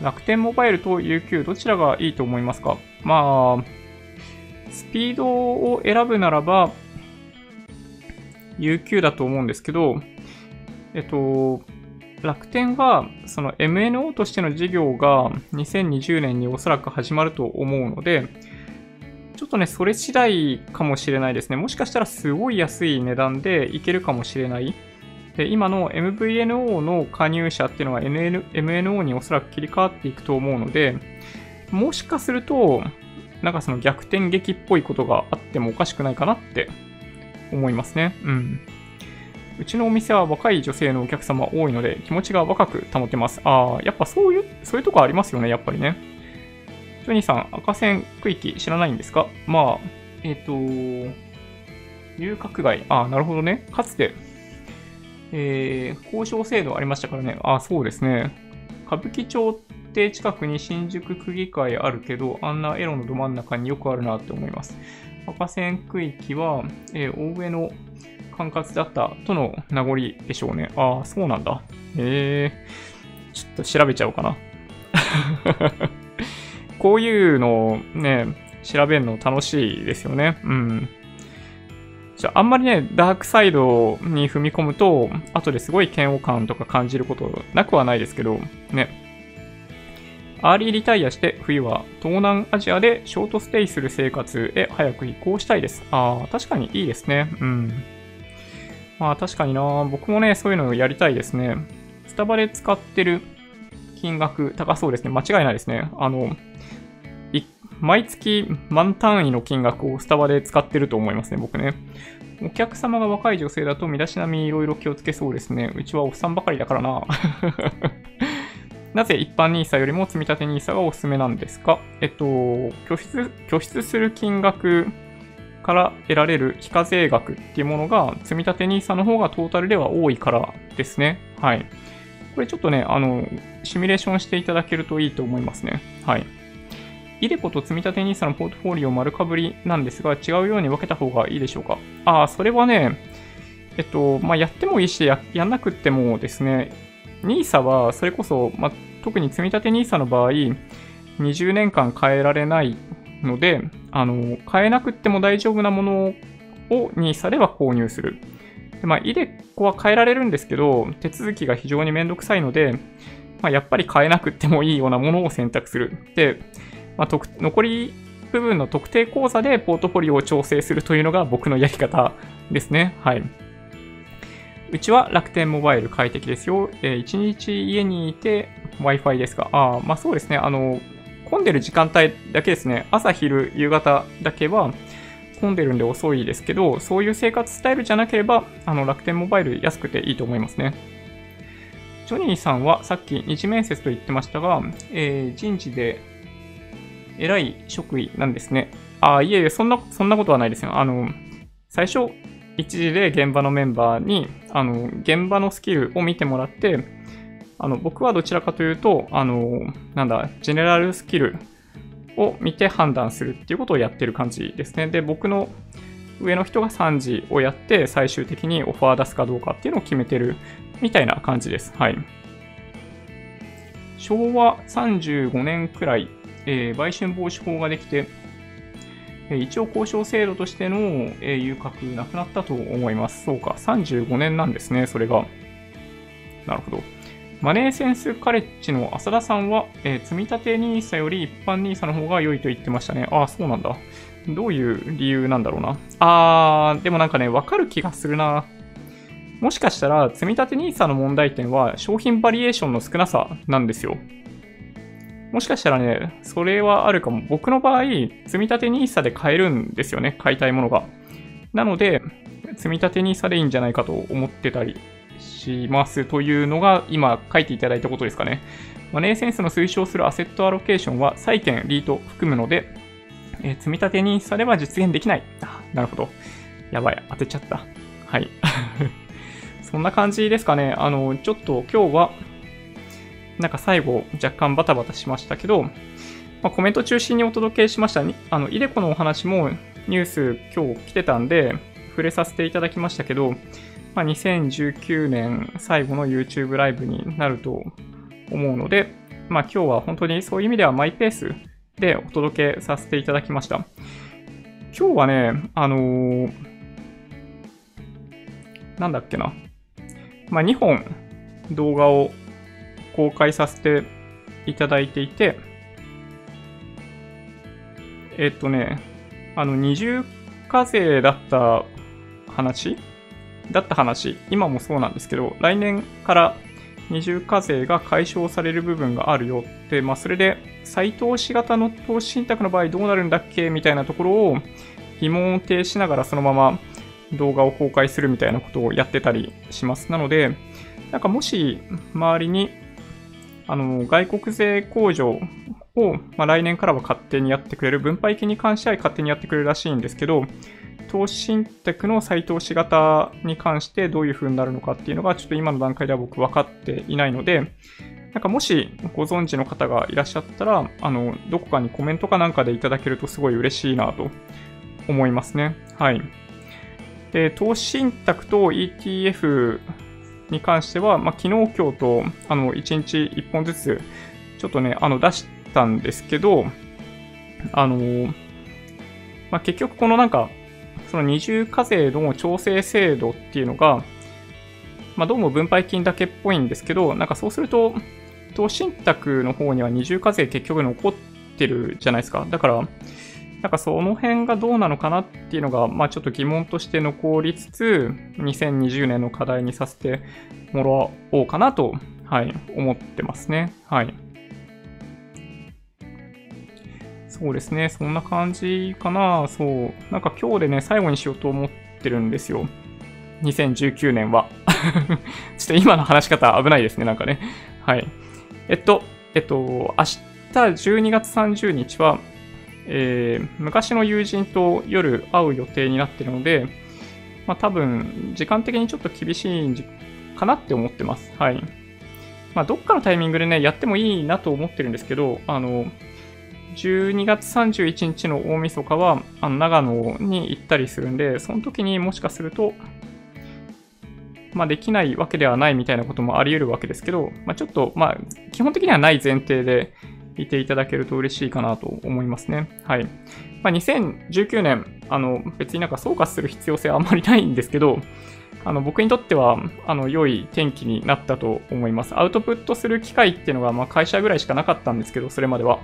楽天モバイルと UQ どちらがいいと思いますか？まあ、スピードを選ぶならば UQ だと思うんですけど、えっと、楽天はその MNO としての事業が2020年におそらく始まると思うので、ちょっとね、それ次第かもしれないですね。もしかしたらすごい安い値段でいけるかもしれない。で、今の MVNO の加入者っていうのは NN MNO におそらく切り替わっていくと思うので、もしかすると、なんかその逆転劇っぽいことがあってもおかしくないかなって思いますね。うん。うちのお店は若い女性のお客様多いので気持ちが若く保てます。ああ、やっぱそういう、そういうとこありますよね、やっぱりね。ジョニーさん、赤線区域知らないんですか？まあ、えっ、ー、と、遊郭街。ああ、なるほどね。かつてえー、交渉制度ありましたからね。ああ、そうですね。歌舞伎町って近くに新宿区議会あるけど、あんなエロのど真ん中によくあるなって思います。赤線区域は、えー、大上の管轄だったとの名残でしょうね。ああ、そうなんだ。えー、ちょっと調べちゃおうかな。こういうのをね、調べるの楽しいですよね。うん。じゃあ、あんまりね、ダークサイドに踏み込むと、後ですごい嫌悪感とか感じることなくはないですけど、ね。アーリーリタイアして冬は東南アジアでショートステイする生活へ早く移行したいです。ああ、確かにいいですね。うん。まあ確かにな僕もね、そういうのをやりたいですね。スタバで使ってる金額高そうですね。間違いないですね。あの、毎月満単位の金額をスタバで使ってると思いますね、僕ね。お客様が若い女性だと身だしなみにいろいろ気をつけそうですね。うちはおっさんばかりだからな。なぜ一般 NISA よりも積立 NISA がおすすめなんですか？えっと、拠出、拠出する金額から得られる非課税額っていうものが積立 NISA の方がトータルでは多いからですね。はい。これちょっとね、あの、シミュレーションしていただけるといいと思いますね。はい。イデコと積立 NISA のポートフォリオ丸かぶりなんですが、違うように分けた方がいいでしょうか？ああ、それはね、えっと、まあ、やってもいいしや、やんなくってもですね、NISA はそれこそ、まあ、特に積立 NISA の場合、20年間変えられないので、あの、変えなくっても大丈夫なものを NISA では購入する。でまあ、イデコは変えられるんですけど、手続きが非常にめんどくさいので、まあ、やっぱり変えなくてもいいようなものを選択する。で、まあ、残り部分の特定口座でポートフォリオを調整するというのが僕のやり方ですね。はい。うちは楽天モバイル快適ですよ。えー、1日家にいて Wi-Fi ですか？ああ、まあそうですね。あの、混んでる時間帯だけですね。朝、昼、夕方だけは混んでるんで遅いですけど、そういう生活スタイルじゃなければ、あの、楽天モバイル安くていいと思いますね。ジョニーさんはさっき二次面接と言ってましたが、えー、人事で偉い職位なんですね。ああ、いえいえ、そんな、そんなことはないですよ。あの、最初、一時で現場のメンバーに、あの、現場のスキルを見てもらって、あの、僕はどちらかというと、あの、なんだ、ジェネラルスキルを見て判断するっていうことをやってる感じですね。で、僕の上の人が3時をやって、最終的にオファー出すかどうかっていうのを決めてるみたいな感じです。はい。昭和35年くらいえー、売春防止法ができて、え一応交渉制度としての、え遊郭なくなったと思います。そうか、35年なんですね、それが。なるほど。マネーセンスカレッジの浅田さんは、えー、積立 NISA より一般 NISA の方が良いと言ってましたね。ああ、そうなんだ。どういう理由なんだろうな。あー、でもなんかね、わかる気がするな。もしかしたら、積立 NISA の問題点は商品バリエーションの少なさなんですよ。もしかしたらね、それはあるかも。僕の場合、積立 NISA で買えるんですよね、買いたいものが。なので、積立 NISA でいいんじゃないかと思ってたりしますというのが今書いていただいたことですかね。マネーセンスの推奨するアセットアロケーションは債券、リート含むので、えー、積立 NISA では実現できない。あ、なるほど。やばい、当てちゃった。はい。そんな感じですかね。あの、ちょっと今日は、なんか最後若干バタバタしましたけど、まあ、コメント中心にお届けしました。あの、イデコのお話もニュース今日来てたんで、触れさせていただきましたけど、まあ、2019年最後の YouTube ライブになると思うので、まあ、今日は本当にそういう意味ではマイペースでお届けさせていただきました。今日はね、あのー、なんだっけな。まあ、2本動画を公開させていただいていて、えっとね、あの、二重課税だった話だった話、今もそうなんですけど、来年から二重課税が解消される部分があるよって、まあ、それで再投資型の投資信託の場合どうなるんだっけ？みたいなところを疑問を呈しながらそのまま動画を公開するみたいなことをやってたりします。なので、なんかもし周りにあの外国税控除を、まあ、来年からは勝手にやってくれる、分配金に関しては勝手にやってくれるらしいんですけど、投資信託の再投資型に関してどういう風になるのかっていうのがちょっと今の段階では僕分かっていないので、なんかもしご存知の方がいらっしゃったら、あの、どこかにコメントかなんかでいただけるとすごい嬉しいなと思いますね。はい。で、投資信託と ETF に関しては、まあ、昨日、今日と、あの、1日1本ずつ、ちょっとね、あの、出したんですけど、あの、まあ、結局このなんか、その二重課税の調整制度っていうのが、まあ、どうも分配金だけっぽいんですけど、なんかそうすると、投資信託の方には二重課税結局残ってるじゃないですか。だから、なんかその辺がどうなのかなっていうのが、まあちょっと疑問として残りつつ、2020年の課題にさせてもらおうかなと、はい、思ってますね。はい。そうですね、そんな感じかな。そう。なんか今日でね、最後にしようと思ってるんですよ。2019年は。ちょっと今の話し方危ないですね、なんかね。はい。えっと、えっと、明日12月30日は、えー、昔の友人と夜会う予定になってるので、まあ多分、時間的にちょっと厳しいかなって思ってます。はい。まあどっかのタイミングでね、やってもいいなと思ってるんですけど、あの、12月31日の大晦日は、あの長野に行ったりするんで、その時にもしかすると、まあ、できないわけではないみたいなこともあり得るわけですけど、まあ、ちょっと、まあ、基本的にはない前提でいていただけると嬉しいかなと思いますね。はい。まあ、2019年、あの、別になんか総括する必要性はあまりないんですけど、あの、僕にとっては、あの、良い天気になったと思います。アウトプットする機会っていうのが、まあ、会社ぐらいしかなかったんですけど、それまでは。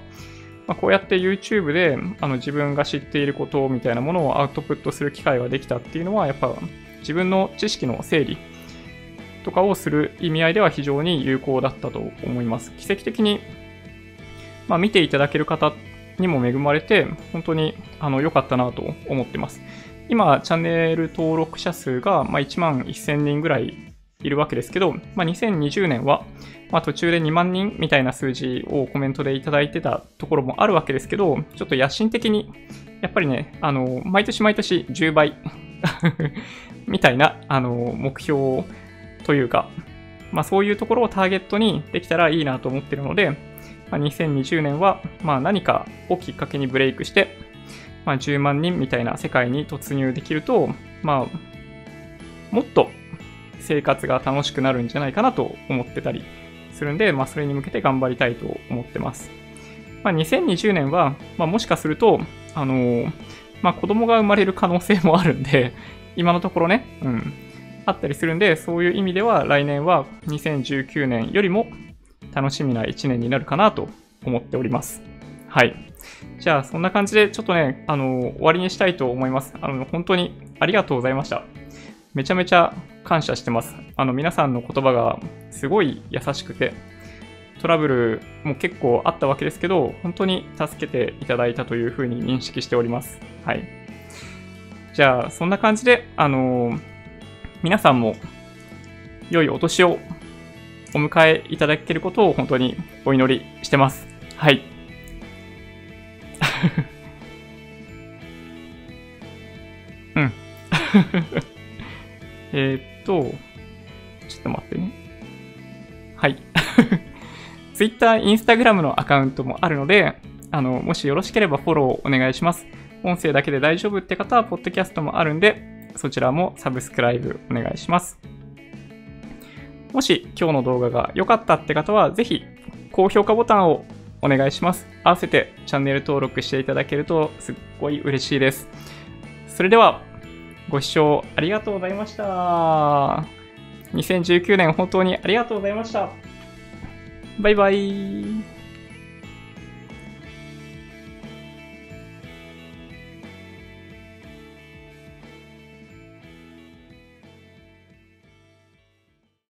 まあ、こうやって YouTube で、あの、自分が知っていることみたいなものをアウトプットする機会ができたっていうのは、やっぱ、自分の知識の整理とかをする意味合いでは非常に有効だったと思います。奇跡的にまあ、見ていただける方にも恵まれて、本当にあの良かったなと思ってます。今、チャンネル登録者数が、まあ、1万1000人ぐらいいるわけですけど、まあ、2020年は、まあ、途中で2万人みたいな数字をコメントでいただいてたところもあるわけですけど、ちょっと野心的に、やっぱりね、あの、毎年毎年10倍 みたいな、あの、目標というか、まあそういうところをターゲットにできたらいいなと思ってるので、まあ、2020年は、まあ、何かをきっかけにブレイクして、まあ、10万人みたいな世界に突入できると、まあ、もっと生活が楽しくなるんじゃないかなと思ってたりするんで、まあ、それに向けて頑張りたいと思ってます。まあ、2020年は、まあ、もしかすると、あのまあ子供が生まれる可能性もあるんで、今のところね、うん、あったりするんで、そういう意味では来年は2019年よりも楽しみな1年になるかなと思っております。はい。じゃあ、そんな感じで、ちょっとね、あの、終わりにしたいと思います。あの、本当にありがとうございました。めちゃめちゃ感謝してます。あの、皆さんの言葉がすごい優しくて、トラブルも結構あったわけですけど、本当に助けていただいたというふうに認識しております。はい。じゃあ、そんな感じで、あのー、皆さんも良いお年をお迎えいただけることを本当にお祈りしてます。はい。うん。えっと、ちょっと待ってね。はい。Twitter、Instagram のアカウントもあるので、あの、もしよろしければフォローお願いします。音声だけで大丈夫って方は、ポッドキャストもあるんで、そちらもサブスクライブお願いします。もし今日の動画が良かったって方は、ぜひ高評価ボタンをお願いします。合わせてチャンネル登録していただけるとすっごい嬉しいです。それでは、ご視聴ありがとうございました。2019年本当にありがとうございました。バイバイ。